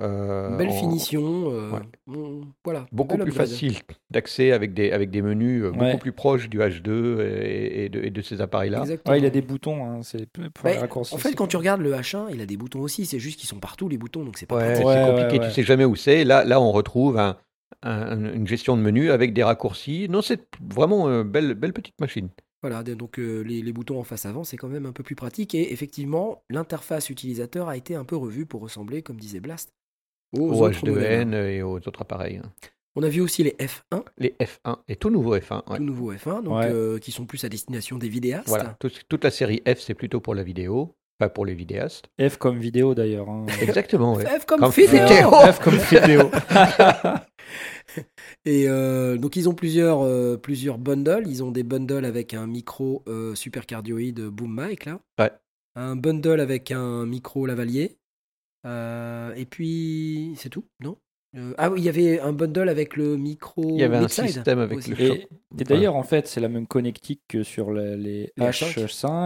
Euh, Belle en- finition. euh, ouais. voilà, Beaucoup plus upgrade. facile d'accès avec des, avec des menus euh, Ouais. beaucoup plus proches du H2 et, et de, et de ces appareils-là. Ouais, il a des boutons, hein, c'est pour Ouais, les raccourcis. en fait, quand tu regardes le H1, il a des boutons aussi. C'est juste qu'ils sont partout, les boutons, donc c'est pas Ouais, pratique. Ouais, c'est compliqué, ouais, ouais. tu sais jamais où c'est. Là, là, on retrouve un- un- une gestion de menu avec des raccourcis. Non, c'est vraiment une belle, belle petite machine. Voilà, donc euh, les, les boutons en face avant, c'est quand même un peu plus pratique. Et effectivement, l'interface utilisateur a été un peu revue pour ressembler, comme disait Blast, aux, Au autres modèles. H2N et aux autres appareils. hein. On a vu aussi les F1, Les F1 et tout nouveau F1. ouais. tout nouveau F1, donc, Ouais. euh, qui sont plus à destination des vidéastes. Voilà, tout- toute la série F, c'est plutôt pour la vidéo, pas pour les vidéastes. F comme vidéo d'ailleurs. hein. [laughs] Exactement, ouais. F comme, Comme vidéo. vidéo. [laughs] F comme vidéo. [laughs] Et euh, donc ils ont plusieurs, euh, plusieurs bundles. Ils ont des bundles avec un micro euh, super cardioïde boom mic là. Ouais. Un bundle avec un micro lavalier. Euh, et puis c'est tout, non? Euh, Ah oui, il y avait un bundle avec le micro. Il y avait un système avec aussi. le Et, choc. et d'ailleurs, en fait, c'est la même connectique que sur les, Les H5,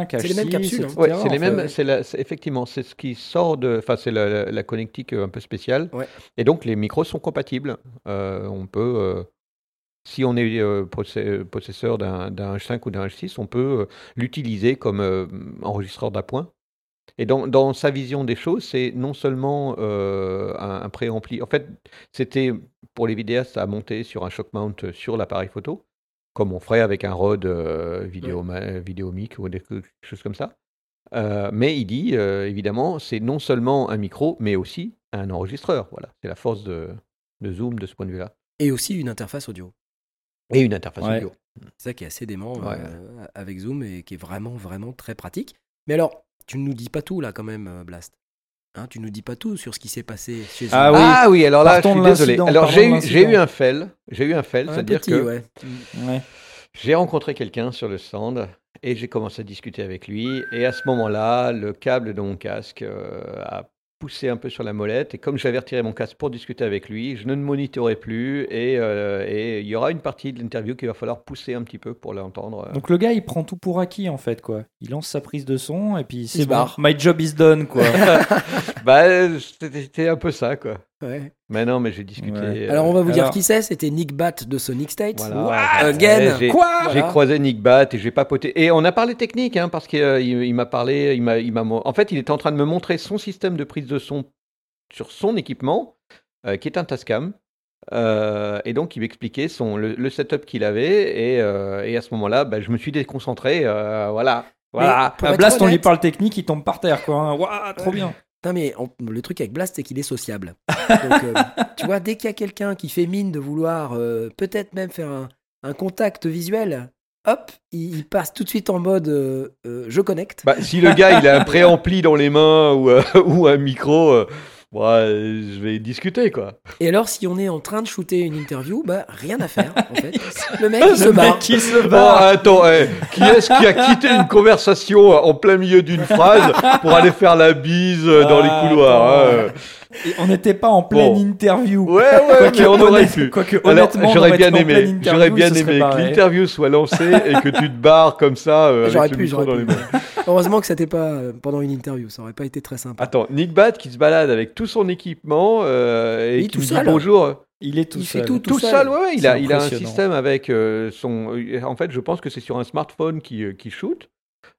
H6. C'est les mêmes capsules, hein. Ouais, c'est les mêmes. C'est effectivement, c'est ce qui sort de. Enfin, c'est la, la- la connectique euh, un peu spéciale. Ouais. Et donc, les micros sont compatibles. Euh, on peut. euh, si on est euh, possesseur d'un d'un H5 ou d'un H6, on peut euh, l'utiliser comme euh, enregistreur d'appoint. Et dans, dans sa vision des choses, c'est non seulement euh, un, un préampli. En fait, c'était pour les vidéastes à monter sur un shock mount sur l'appareil photo, comme on ferait avec un Rode euh, vidéo, vidéomic ou des choses comme ça. Euh, mais il dit, euh, évidemment, c'est non seulement un micro, mais aussi un enregistreur. Voilà, c'est la force de, de Zoom de ce point de vue-là. Et aussi une interface audio. Et une interface Ouais. audio. C'est ça qui est assez dément Ouais. euh, avec Zoom et qui est vraiment, vraiment très pratique. Mais alors, tu ne nous dis pas tout là quand même, euh, Blast. Hein, tu nous dis pas tout sur ce qui s'est passé chez. Ah oui. Ah oui, alors là, je suis désolé. Alors j'ai eu, j'ai eu un fail. J'ai eu un fail, Un c'est-à-dire que ouais. Ouais. J'ai rencontré quelqu'un sur le stand et j'ai commencé à discuter avec lui. Et à ce moment-là, le câble de mon casque euh, a poussé un peu sur la molette. Et comme j'avais retiré mon casque pour discuter avec lui, je ne monitorais plus. Et, euh, et il y aura une partie de l'interview qu'il va falloir pousser un petit peu pour l'entendre. Donc le gars, il prend tout pour acquis en fait, quoi. Il lance sa prise de son et puis se c'est bon. barre. My job is done, quoi. [laughs] bah, c'était un peu ça, quoi. Ouais. Mais non, mais j'ai discuté. Ouais. euh, Alors on va vous dire qui c'est, c'était Nick Batt de Sonic State. Voilà. What? Again? j'ai- Quoi? J'ai Voilà. croisé Nick Batt et j'ai papoté. Et on a parlé technique, hein, parce qu'il il, il m'a parlé, il m'a, il m'a, en fait, il était en train de me montrer son système de prise de son sur son équipement, euh, qui est un Tascam. Euh, et donc, il m'expliquait son, le, le setup qu'il avait. Et, euh, et à ce moment-là, bah, je me suis déconcentré. euh, voilà. Voilà. Blast, on lui parle technique, il tombe par terre, quoi. hein. Ouah, trop bien. Non mais on- le truc avec Blast c'est qu'il est sociable. Donc, euh, [laughs] tu vois, dès qu'il y a quelqu'un qui fait mine de vouloir euh, peut-être même faire un, un contact visuel, hop, il, il passe tout de suite en mode euh, je connecte. Bah, si le gars il a un [laughs] préampli dans les mains ou, [laughs] ou un micro, euh, ouais, je vais discuter quoi. Et alors si on est en train de shooter une interview, bah rien à faire en fait. [laughs] Le mec il se Le barre. mec qui se barre. attends, eh, qui est-ce qui a quitté une conversation en plein milieu d'une phrase pour aller faire la bise euh, dans Ah, les couloirs attends. hein, Et on n'était pas en pleine Bon. interview. Ouais, ouais, Quoique mais on aurait pu. Quoique Alors, honnêtement, on j'aurais bien aimé, interview, j'aurais bien aimé que l'interview soit lancée et que tu te barres comme ça euh, J'aurais avec le pu, micro j'aurais dans pu. les mains. Heureusement que c'était pas euh, pendant une interview, ça aurait pas été très sympa. Attends, Nick Bat qui se balade avec tout son équipement euh, et Il est qui tout me dit seul. bonjour. Il est tout Il fait seul. tout, Tout seul. seul, ouais, ouais, il, a, il a un système avec euh, son. En fait, je pense que c'est sur un smartphone qui, qui shoot.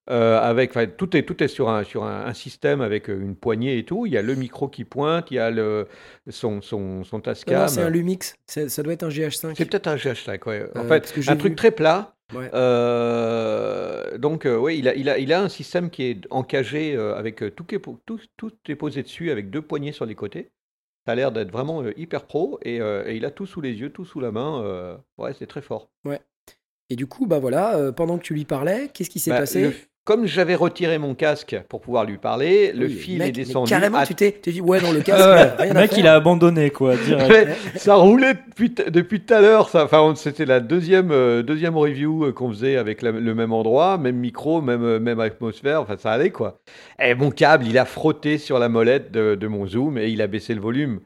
euh, avec, enfin, tout est tout est sur un sur un, un système avec une poignée et tout. Il y a le micro qui pointe, il y a le son son son Tascam. non, c'est un Lumix, C'est- ça doit être un GH5. C'est peut-être un GH5, ouais. En Euh, fait, un truc vu- très plat. Ouais. Euh, donc, euh, oui, il a, il, a, il a un système qui est encagé euh, avec tout, est po- tout, tout est posé dessus avec deux poignées sur les côtés. Ça a l'air d'être vraiment hyper pro et, et il a tout sous les yeux, tout sous la main. ouais, c'est très fort. Et du coup, bah voilà, pendant que tu lui parlais, qu'est-ce qui s'est Bah, passé? Comme j'avais retiré mon casque pour pouvoir lui parler, le fil mec, est mais descendu. Carrément, à- tu t'es t'es dit, ouais, dans le Ah [laughs] casque, ouais, rien le à mec, faire. il a abandonné, quoi, [laughs] direct. Ça roulait depuis, depuis tout à l'heure. ça- Enfin, c'était la deuxième, euh, deuxième review euh, qu'on faisait avec la- le même endroit, même micro, même, euh, même atmosphère. Enfin, ça allait quoi. Et mon câble, il a frotté sur la molette de, de mon zoom et il a baissé le volume.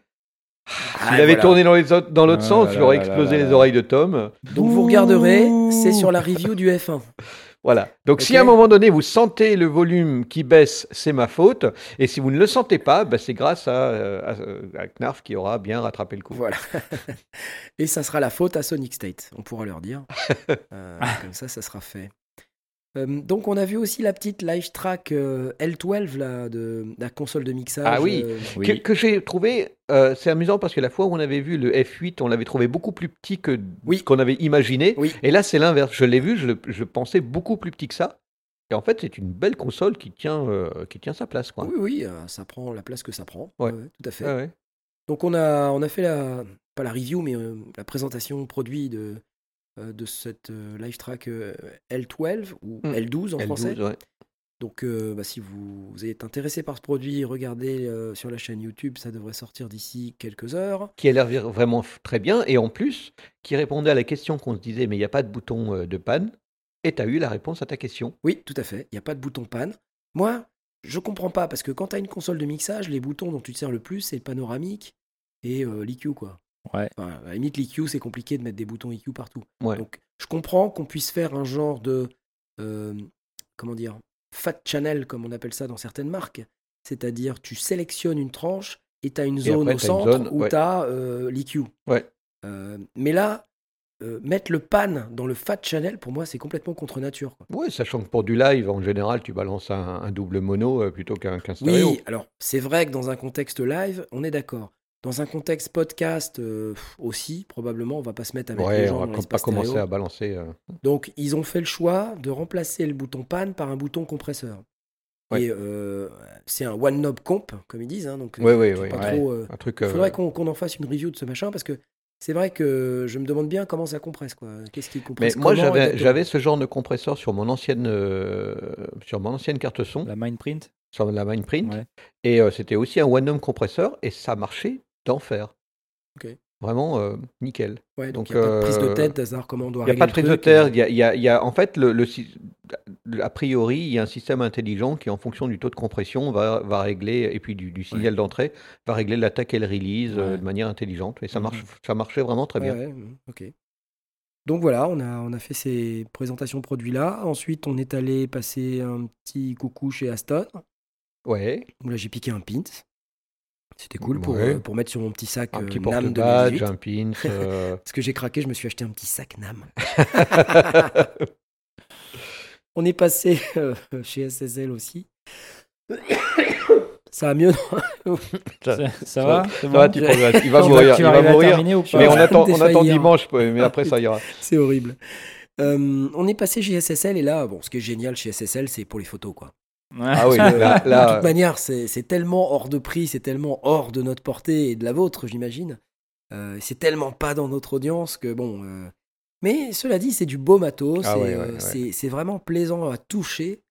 Ah, S'il avait voilà. tourné dans les autres- dans l'autre Ah sens, il aurait là là explosé là les oreilles de Tom. Donc vous regarderez, c'est sur la review du F1. [laughs] Voilà. Donc, si à un moment donné vous sentez le volume qui baisse, c'est ma faute. Et si vous ne le sentez pas, bah, c'est grâce à, euh, à- à Knarf qui aura bien rattrapé le coup. Voilà. [laughs] Et ça sera la faute à Sonic State, on pourra leur dire. [laughs] Euh, comme ça, ça sera fait. Euh, donc on a vu aussi la petite live track euh, L12 là, de la console de mixage. Ah oui. euh, Oui. Que, que j'ai trouvé, euh, c'est amusant parce que la fois où on avait vu le F8, on l'avait trouvé beaucoup plus petit que Oui. ce qu'on avait imaginé. Oui. Et là, c'est l'inverse. Je l'ai vu, je le, je le pensais beaucoup plus petit que ça. Et en fait, c'est une belle console qui tient, euh, qui tient sa place. Quoi. Oui, oui, euh, ça prend la place que ça prend. Ouais. Ouais, tout à fait. Ouais. Donc on a, on a fait la, pas la review, mais euh, la présentation produit de, de cette euh, live track euh, L12 ou Mm. L12 en L12, français. ouais. Donc euh, bah, si vous, vous êtes intéressé par ce produit, regardez euh, sur la chaîne YouTube, ça devrait sortir d'ici quelques heures. Qui a l'air vraiment très bien. Et en plus, qui répondait à la question qu'on se disait, mais il n'y a pas de bouton euh, de panne. Et tu as eu la réponse à ta question. Oui, tout à fait, il n'y a pas de bouton panne. Moi, je comprends pas, parce que quand tu as une console de mixage, les boutons dont tu te sers le plus, c'est le panoramique et euh, l'EQ, quoi. Ouais. Enfin, à la limite, l'EQ, c'est compliqué de mettre des boutons EQ partout. Ouais. Donc, je comprends qu'on puisse faire un genre de. euh, comment dire Fat channel, comme on appelle ça dans certaines marques. C'est-à-dire, tu sélectionnes une tranche et tu as une Et zone après, au centre zone, où ouais. tu as l'EQ. Ouais. Euh, mais là, euh, mettre le pan dans le Fat Channel, pour moi, c'est complètement contre nature. Ouais, sachant que pour du live, en général, tu balances un, un double mono euh, plutôt qu'un stéréo. Oui, alors c'est vrai que dans un contexte live, on est d'accord. Dans un contexte podcast euh, aussi, probablement, on va pas se mettre avec les Ouais, gens on va dans pas commencer stéréo. à balancer. euh. Donc, ils ont fait le choix de remplacer le bouton pan par un bouton compresseur. Ouais. Et euh, c'est un one knob comp, comme ils disent. hein, donc, Ouais, ouais, pas Ouais. trop, euh, Un truc. Il faudrait qu'on en fasse une review de ce machin parce que c'est vrai que je me demande bien comment ça compresse. quoi. Qu'est-ce qui Mais compresse moi, comment, j'avais, ce genre de compresseur sur mon ancienne, euh, sur mon ancienne carte son, La Mindprint. sur la Mindprint, Ouais. et euh, c'était aussi un one-home compresseur, et ça marchait d'enfer. Ok. Vraiment euh, nickel. Ouais, donc il n'y a pas de prise de euh, tête, savoir comment on doit Il n'y a pas de prise de terre. Il y a, y a- il y a- en fait, le, a priori, il y a un système intelligent qui, en fonction du taux de compression, va, va régler, et puis du, du signal d'entrée, va régler l'attaque et le release euh, Ouais. de manière intelligente. Et ça, Mhm. marche, ça marchait vraiment très bien. ouais, mm, ok. Donc voilà, on a, on a fait ces présentations produits-là. Ensuite, on est allé passer un petit coucou chez Aston. Ouais, Où là, j'ai piqué un pint. C'était cool pour, Ouais. euh, pour mettre sur mon petit sac un euh, petit NAM 2018. un pins. [laughs] euh, Parce que j'ai craqué, je me suis acheté un petit sac NAM. [laughs] On est passé euh, chez SSL aussi. Ça va mieux, non [laughs] Ça, ça va C'est ça bon va, tu progresses. Il va Tu vas- mourir. tu Il vas va mourir. terminer ou pas Mais on attend, on dimanche, mais après ça ira. C'est horrible. Euh, on est passé chez SSL et là, bon, ce qui est génial chez SSL, c'est pour les photos, quoi. Ah oui, [laughs] là, de toute manière, c'est tellement hors de prix, c'est tellement hors de notre portée et de la vôtre, j'imagine. Euh, c'est tellement pas dans notre audience que bon. euh, Mais cela dit, c'est du beau matos. Ah ouais, euh, ouais, ouais. c'est- vraiment plaisant à toucher.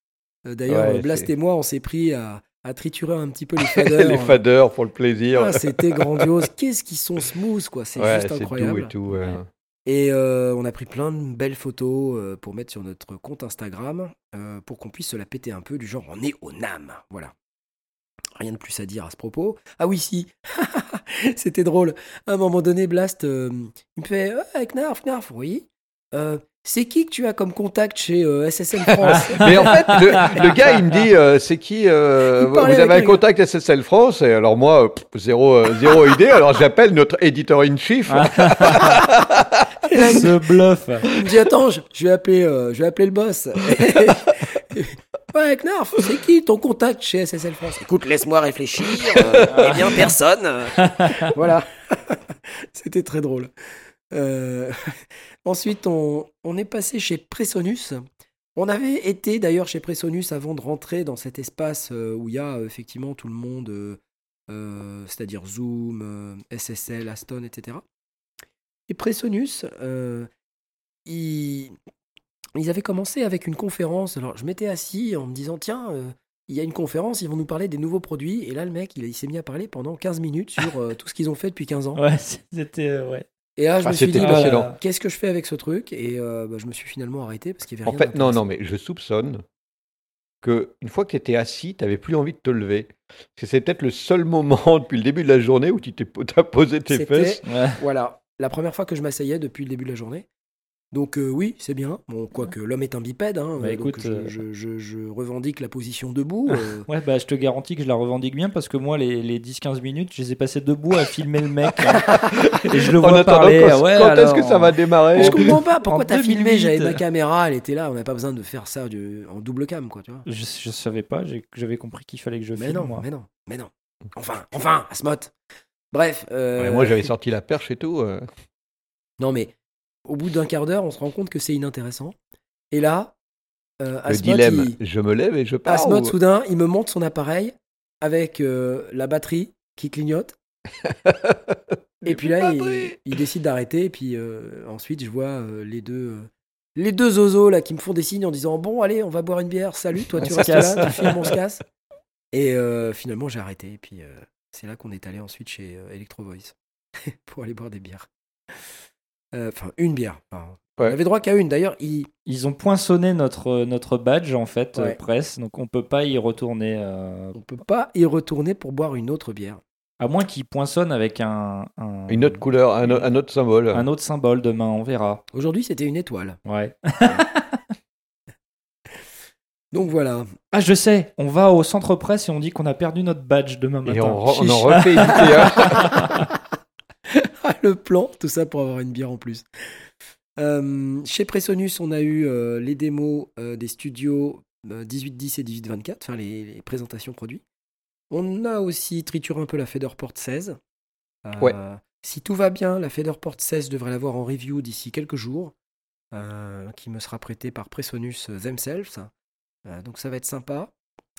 D'ailleurs, Ouais, Blast et moi, on s'est pris à, à triturer un petit peu les [laughs] faders. les faders pour le plaisir. Ah, C'était grandiose. Qu'est-ce qu'ils sont smooth, quoi. C'est ouais, juste c'est incroyable. tout et tout. Et euh, on a pris plein de belles photos euh, pour mettre sur notre compte Instagram euh, pour qu'on puisse se la péter un peu du genre on est au NAM. Voilà. Rien de plus à dire à ce propos. Ah oui, si. [laughs] C'était drôle. À un moment donné, Blast, euh, il me fait Ah, Knarf, Knarf, oui. Euh, c'est qui que tu as comme contact chez euh, SSL France? [laughs] Mais en fait, le, le gars, il me dit, euh, c'est qui euh, Vous avez avec un contact SSL France? Et alors moi, pff, zéro, euh, zéro idée. Alors j'appelle notre éditeur in chief. [laughs] [laughs] Ce bluff. Il me dit attends, je, je vais appeler, euh, je vais appeler le boss. [laughs] ouais, Knarf, c'est qui ton contact chez SSL France? Écoute, laisse-moi réfléchir. euh, [laughs] eh bien, personne. voilà. C'était très drôle. Euh, Ensuite, on, on est passé chez Presonus. On avait été d'ailleurs chez Presonus avant de rentrer dans cet espace euh, où il y a euh, effectivement tout le monde, euh, c'est-à-dire Zoom, euh, SSL, Aston, etc. Et Presonus, euh, ils, ils avaient commencé avec une conférence. Alors, je m'étais assis en me disant, tiens, euh, il y a une conférence, ils vont nous parler des nouveaux produits. Et là, le mec, il, il s'est mis à parler pendant 15 minutes sur euh, tout ce qu'ils ont fait depuis 15 ans. [laughs] Ouais, c'était. euh, ouais. Et là, je Ah, me suis dit, bah, qu'est-ce que je fais avec ce truc? Et euh, bah, je me suis finalement arrêté parce qu'il y avait En rien fait, non, non, mais je soupçonne que une fois que tu étais assis, tu n'avais plus envie de te lever. Parce que c'est peut-être le seul [laughs] moment depuis le début de la journée où tu t'es as posé tes C'était- fesses. Ouais. Voilà, la première fois que je m'asseyais depuis le début de la journée. Donc euh, oui, c'est bien. Bon, quoique l'homme est un bipède, hein, Bah, euh, écoute, donc je, euh, je- je- je revendique la position debout. euh, Ouais, bah, je te garantis que je la revendique bien parce que moi, les, les 10-15 minutes, je les ai passées debout à filmer le mec. hein. [laughs] et je le vois parler. quand, ouais, quand est-ce que ça va démarrer je comprends pas pourquoi t'as filmé. 2008. J'avais ma caméra, elle était là. On n'a pas besoin de faire ça du- en double cam, quoi. Tu vois. Je, je savais pas, j'ai- j'avais compris qu'il fallait que je Mais filme. non, moi. mais non, mais non. Enfin, enfin, Asmot. Bref. euh, Ouais, Moi, j'avais sorti la perche et tout. euh. Non, mais au bout d'un quart d'heure, on se rend compte que c'est inintéressant. Et là, euh, Le Asmod, dilemme, il- je me lève et je pars. Asmod, ou- soudain, il me montre son appareil avec euh, la batterie qui clignote. [laughs] Et puis là, il, décide d'arrêter. Et puis ensuite, je vois les deux. les deux zozos là qui me font des signes en disant bon allez on va boire une bière salut toi [laughs] tu On restes casse. là tu filmes on se casse et euh, finalement j'ai arrêté et puis euh, c'est là qu'on est allé ensuite chez euh, Electro Voice [laughs] pour aller boire des bières Euh, enfin une bière Enfin, on Ouais. avait droit qu'à une d'ailleurs il, Ils ont poinçonné notre, notre badge, en fait, euh, Ouais. presse, donc on peut pas y retourner. euh, on peut pas y retourner pour boire une autre bière à moins qu'ils poinçonnent avec un, un, Une autre couleur, un autre symbole. un autre symbole demain, on verra. aujourd'hui c'était une étoile Ouais. [laughs] donc voilà Ah, je sais, on va au centre presse et on dit qu'on a perdu notre badge demain matin. Et on, re- on en refait [laughs] le plan tout ça pour avoir une bière en plus Euh, chez Presonus, on a eu euh, les démos euh, des studios euh, 1810 et 1824, enfin les, les présentations produits. On a aussi trituré un peu la Featherport 16. Euh, Ouais. Si tout va bien, la Featherport 16 devrait l'avoir en review d'ici quelques jours, euh, qui me sera prêtée par Presonus themselves. Euh, donc ça va être sympa.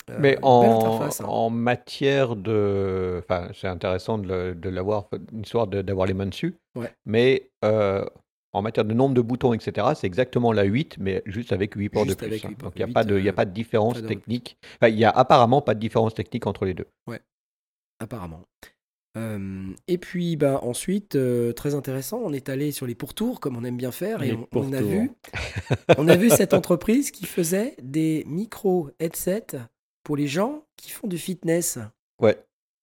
Euh, Mais en, hein. en matière de. Enfin, c'est intéressant de, de l'avoir, une histoire de- d'avoir les mains dessus. Ouais. Mais euh, en matière de nombre de boutons, etc., c'est exactement la 8, mais juste avec 8 ports Juste de plus. hein. huit ports. Donc il n'y a, pas de- y a pas de différence pas de- technique. Enfin, il n'y a apparemment pas de différence technique entre les deux. apparemment. Euh, et puis bah, ensuite, euh, très intéressant, on est allé sur les pourtours, comme on aime bien faire, et on, on a vu, [laughs] on a vu cette entreprise qui faisait des micro-headsets pour les gens qui font du fitness Ouais.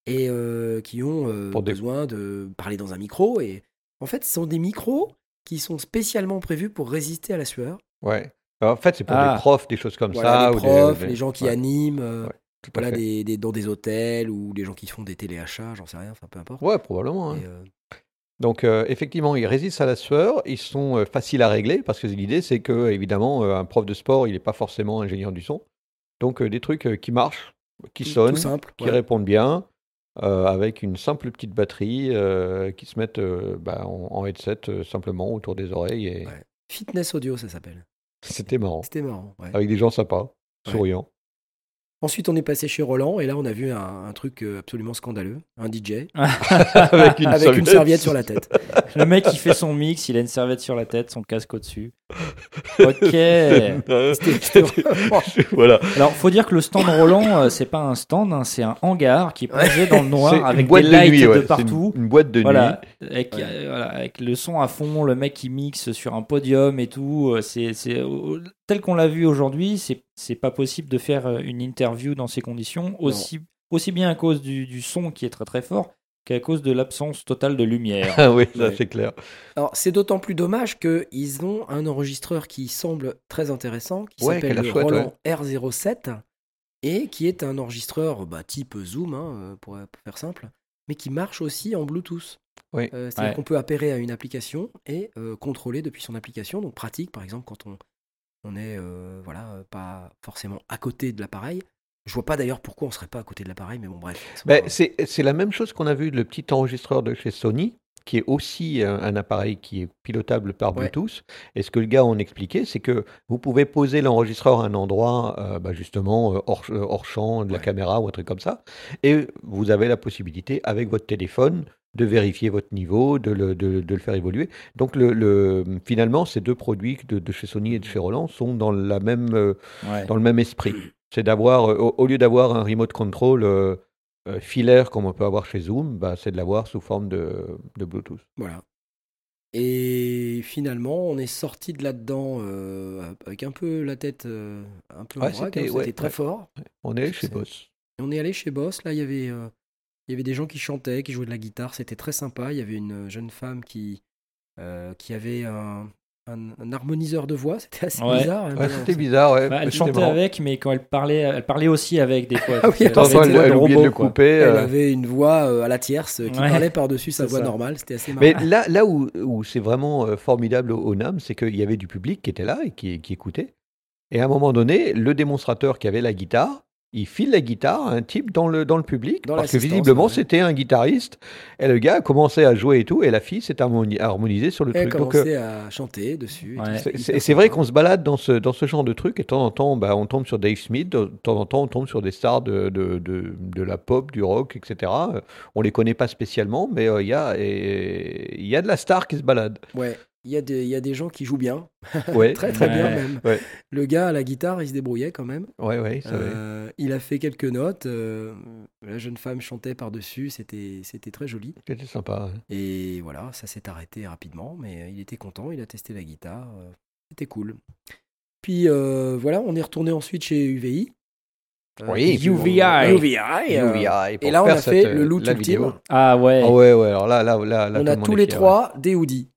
et euh, qui ont euh, des- besoin de parler dans un micro. Et en fait, ce sont des micros qui sont spécialement prévus pour résister à la sueur. Ouais. Alors, en fait, c'est pour Ah. des profs, des choses comme Voilà, ça. les ou des- profs, les gens qui ouais, animent, Ouais, voilà, des, des- dans des hôtels ou les gens qui font des téléachats, j'en sais rien, enfin peu importe. Ouais, probablement. hein. Et, euh, Donc, euh, effectivement, ils résistent à la sueur. Ils sont euh, faciles à régler parce que l'idée, c'est que, évidemment, un prof de sport, il n'est pas forcément ingénieur du son. Donc, des trucs qui marchent, qui tout- sonnent, simple. qui ouais. répondent bien, avec une simple petite batterie qui se mettent bah, en, en headset simplement autour des oreilles. Et Ouais. Fitness audio, ça s'appelle. c'était marrant. C'était marrant. ouais. Avec des gens sympas, souriants. Ensuite, on est passé chez Roland et là, on a vu un, un truc euh, absolument scandaleux. Un DJ [laughs] avec une avec une serviette sur la tête. Le mec, il fait son mix, il a une serviette sur la tête, son casque au-dessus. Ok. [laughs] [laughs] Voilà. Alors, faut dire que le stand Roland, euh, c'est pas un stand, hein, c'est un hangar qui est plongé dans le noir avec des de lights nuit, de ouais. Partout. Une, une boîte de Voilà nuit. avec, Ouais. euh, voilà, avec le son à fond, le mec qui mixe sur un podium et tout. euh, C'est, euh, tel qu'on l'a vu aujourd'hui, c'est, pas possible de faire une interview dans ces conditions, aussi, aussi bien à cause du, du son qui est très très fort qu'à cause de l'absence totale de lumière. [laughs] Ah oui, ça Ouais. c'est clair. Alors, c'est d'autant plus dommage qu'ils ont un enregistreur qui semble très intéressant, qui Ouais, s'appelle le chouette, Roland R07, et qui est un enregistreur bah, type Zoom, hein, pour, pour faire simple, mais qui marche aussi en Bluetooth. Oui. Euh, C'est-à-dire Ouais. qu'on peut appairer à une application et euh, contrôler depuis son application. Donc pratique, par exemple, quand on, on est euh, voilà, pas forcément à côté de l'appareil. Je vois pas d'ailleurs pourquoi on serait pas à côté de l'appareil, mais bon, bref. c'est Ben, c'est la même chose qu'on a vu le petit enregistreur de chez Sony, qui est aussi un, un appareil qui est pilotable par Ouais. Bluetooth. Et ce que le gars en expliquait, c'est que vous pouvez poser l'enregistreur à un endroit, euh, bah, justement, euh, hors, euh, hors champ de la Ouais. caméra ou un truc comme ça. Et vous avez la possibilité, avec votre téléphone, de vérifier votre niveau, de le, de, de le faire évoluer. Donc, le, le- finalement, ces deux produits de, de chez Sony et de chez Roland sont dans, la même, Ouais. dans le même esprit. C'est d'avoir, euh, au, au lieu d'avoir un remote control euh, euh, filaire comme on peut avoir chez Zoom, bah, c'est de l'avoir sous forme de, de Bluetooth. Voilà. Et finalement, on est sorti de là-dedans euh, avec un peu la tête euh, un peu Ouais, vrac, c'était- hein, ouais, très ouais. fort. On est chez C'est- Boss. On est allé chez Boss. Là, il y avait, euh, il y avait des gens qui chantaient, qui jouaient de la guitare. C'était très sympa. Il y avait une jeune femme qui, qui avait un, un- un harmoniseur de voix. C'était assez Ouais. bizarre. hein, Ouais, c'était bizarre, ouais. Bah, elle chantait marrant. avec, mais quand elle parlait, elle parlait aussi avec des fois. [laughs] Ah oui, Elle elle, voix de elle oubliait de le robot, quoi. couper. Elle euh, avait une voix euh, à la tierce euh, qui Ouais, parlait par-dessus sa voix ça. normale. C'était assez marrant. Mais là, là où, où c'est vraiment euh, formidable au, au NAM, c'est qu'il y avait du public qui était là et qui, qui écoutait. Et à un moment donné, le démonstrateur qui avait la guitare, il file la guitare à un type dans le, dans le public, Dans parce que visiblement ouais. c'était un guitariste. Et le gars a commencé à jouer et tout, et la fille s'est harmoni- harmonisée sur le Elle truc. Donc, euh, commençait à chanter dessus. et Ouais. c'est- vrai qu'on se balade dans ce, dans ce genre de truc, et de temps en temps, bah, on tombe sur Dave Smith, de temps en temps, on tombe sur des stars de, de, de, de la pop, du rock, etc. On les connaît pas spécialement, mais euh, il y, a, et- y a de la star qui se balade. Ouais, il y, a des- il y a des gens qui jouent bien. [laughs] Ouais, Très très bien même. Ouais. Le gars à la guitare, il se débrouillait quand même. ouais, ouais, ça. Euh, il a fait quelques notes. euh, la jeune femme chantait par-dessus. C'était c'était très joli. C'était sympa. Et voilà, ça s'est arrêté rapidement. Mais il était content. Il a testé la guitare. euh, C'était cool. Puis euh, voilà, on est retourné ensuite chez UVI. Euh, Oui, UVI. euh, UVI. euh, UVI, et là, on a fait cette, le euh, loot ultime. vidéo. Ah ouais. Ah ouais, ouais, alors là, là, là, là on a tous les trois des hoodies.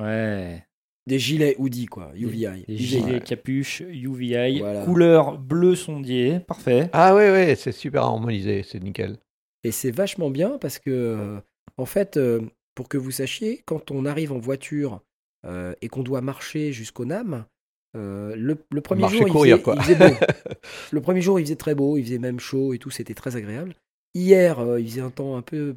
Ouais. Des gilets hoodies, quoi. UVI. Des UVI. gilets capuches UVI, Voilà. couleur bleu sondier, parfait. Ah ouais, ouais, c'est super harmonisé, c'est nickel. Et c'est vachement bien parce que, euh, en fait, euh, pour que vous sachiez, quand on arrive en voiture euh, et qu'on doit marcher jusqu'au NAM, euh, le, le premier Marcher, jour, il courir, faisait, quoi. il faisait [laughs] beau. le premier jour, il faisait très beau, il faisait même chaud et tout, c'était très agréable. Hier, euh, il faisait un temps un peu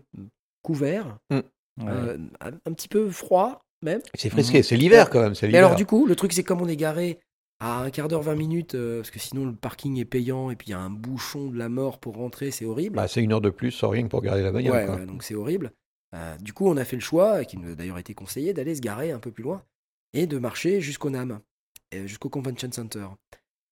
couvert, Ouais. euh, un, un petit peu froid même. C'est frisqué, c'est l'hiver quand même. C'est Mais l'hiver. alors, du coup, le truc, c'est comme on est garé à un quart d'heure, 20 minutes, euh, parce que sinon le parking est payant et puis il y a un bouchon de la mort pour rentrer, c'est horrible. Bah, c'est une heure de plus sans rien que pour garder la bagnole. Ouais, quoi. ouais, donc c'est horrible. Euh, du coup, on a fait le choix, et qui nous a d'ailleurs été conseillé, d'aller se garer un peu plus loin et de marcher jusqu'au NAM, euh, jusqu'au Convention Center.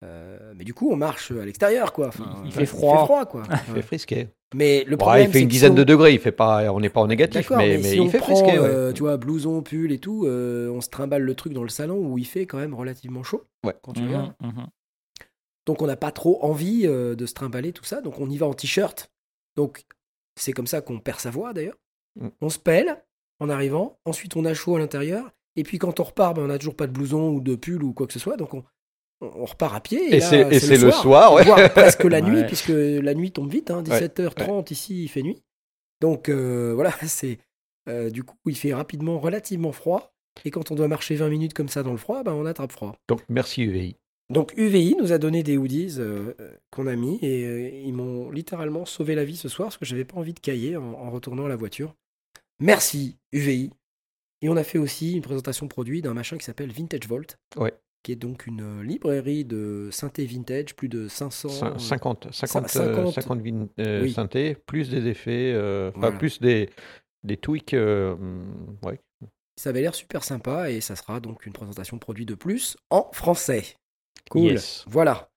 Euh, mais du coup, on marche à l'extérieur, quoi. Enfin, Il euh, fait froid. quoi. C'est frisqué. Mais le problème, il fait une dizaine si de on- degrés. Il fait pas, on n'est pas en négatif, mais, mais, mais si il on fait prend, frisqué. ouais. euh, tu vois, blouson, pull et tout, euh, on se trimballe le truc dans le salon où il fait quand même relativement chaud. Ouais. Quand tu Mhm, regardes. mhm. Donc on n'a pas trop envie euh, de se trimballer tout ça. Donc on y va en t-shirt. Donc c'est comme ça qu'on perd sa voix d'ailleurs. Mm. On se pèle en arrivant. Ensuite on a chaud à l'intérieur. Et puis quand on repart, ben, on n'a toujours pas de blouson ou de pull ou quoi que ce soit. Donc on, on repart à pied. Et c'est et c'est le soir, ouais. voire [laughs] presque la nuit, Ouais. puisque la nuit tombe vite. Hein, 17h30 ici, il fait nuit. Donc euh, voilà, [laughs] c'est euh, du coup il fait rapidement relativement froid. Et quand on doit marcher 20 minutes comme ça dans le froid, ben, on attrape froid. Donc merci UVI. Donc UVI nous a donné des hoodies euh, qu'on a mis et euh, ils m'ont littéralement sauvé la vie ce soir parce que j'avais pas envie de cailler en, en retournant à la voiture. Merci UVI. Et on a fait aussi une présentation produit d'un machin qui s'appelle Vintage Vault. Ouais. Qui est donc une euh, librairie de synthé vintage, plus de 500. Cin- 50, 50, Cin- euh, 50, 50 vin- euh, oui. synthés, plus des effets, euh, Voilà. plus des, des tweaks. euh, ouais. Ça avait l'air super sympa et ça sera donc une présentation produit de plus en français. Cool. Yes. Voilà.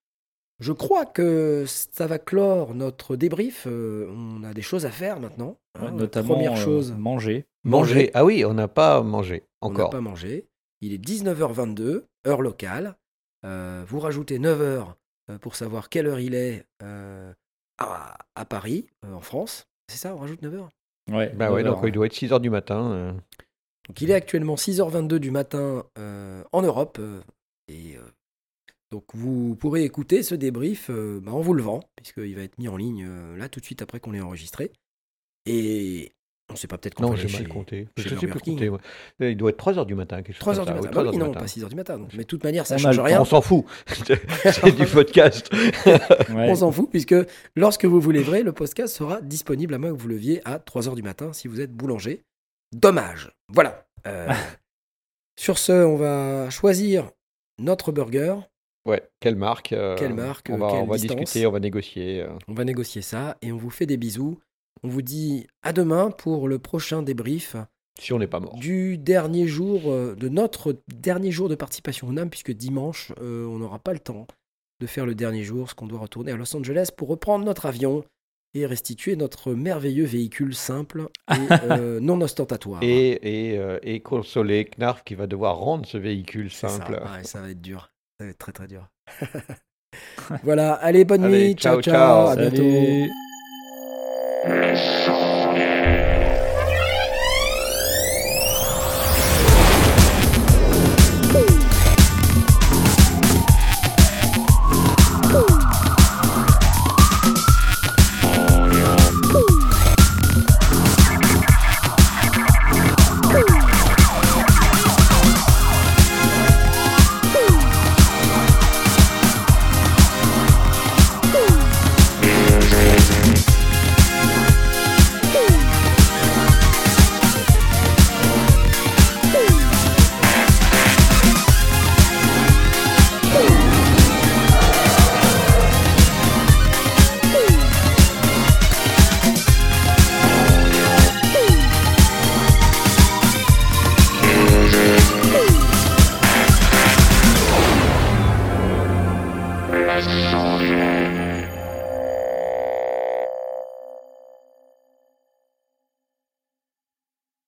Je crois que ça va clore notre débrief. Euh, on a des choses à faire maintenant. Hein. notamment Première euh, chose, manger. Manger. Ah oui, on n'a pas mangé on n'a encore. pas mangé. Il est 19h22, heure locale. Euh, vous rajoutez 9 heures euh, pour savoir quelle heure il est euh, à, à Paris, euh, en France. C'est ça, on rajoute 9 heures? Ouais, Bah ouais, donc il doit être 6 heures du matin. euh. Donc il est actuellement 6h22 du matin euh, en Europe. euh, et euh, donc vous pourrez écouter ce débrief euh, bah, en vous levant, puisqu'il va être mis en ligne euh, là tout de suite après qu'on l'ait enregistré. Et on sait pas peut-être qu'on Non, va j'ai mal compté. Je sais plus compter. ouais. Il doit être 3 heures du matin. quelque chose 3 comme heures du matin. ouais, Bah 3 oui, heures du non, matin. pas 6 heures du matin. donc. Mais de toute manière, ça On a change rien. On s'en fout. [laughs] C'est du podcast. [laughs] Ouais. On s'en fout, puisque lorsque vous vous lèverez, le podcast sera disponible à moins que vous leviez à 3 heures du matin si vous êtes boulanger. Dommage. Voilà. Euh, [laughs] sur ce, on va choisir notre burger. Ouais, quelle marque euh, Quelle marque, On va, quelle on va distance discuter, on va négocier. euh. On va négocier ça et on vous fait des bisous. On vous dit à demain pour le prochain débrief Si on n'est pas mort. du dernier jour, euh, de notre dernier jour de participation au NAM, puisque dimanche, euh, on n'aura pas le temps de faire le dernier jour, parce qu'on doit retourner à Los Angeles pour reprendre notre avion et restituer notre merveilleux véhicule simple et [laughs] euh, non ostentatoire. Et, et, euh, et consoler Knarf qui va devoir rendre ce véhicule C'est ça. simple. Ouais, ça va être dur. Ça va être très très dur. [laughs] voilà, allez, bonne Allez, nuit. Ciao, ciao, ciao. ciao. À bientôt. Salut. Yes.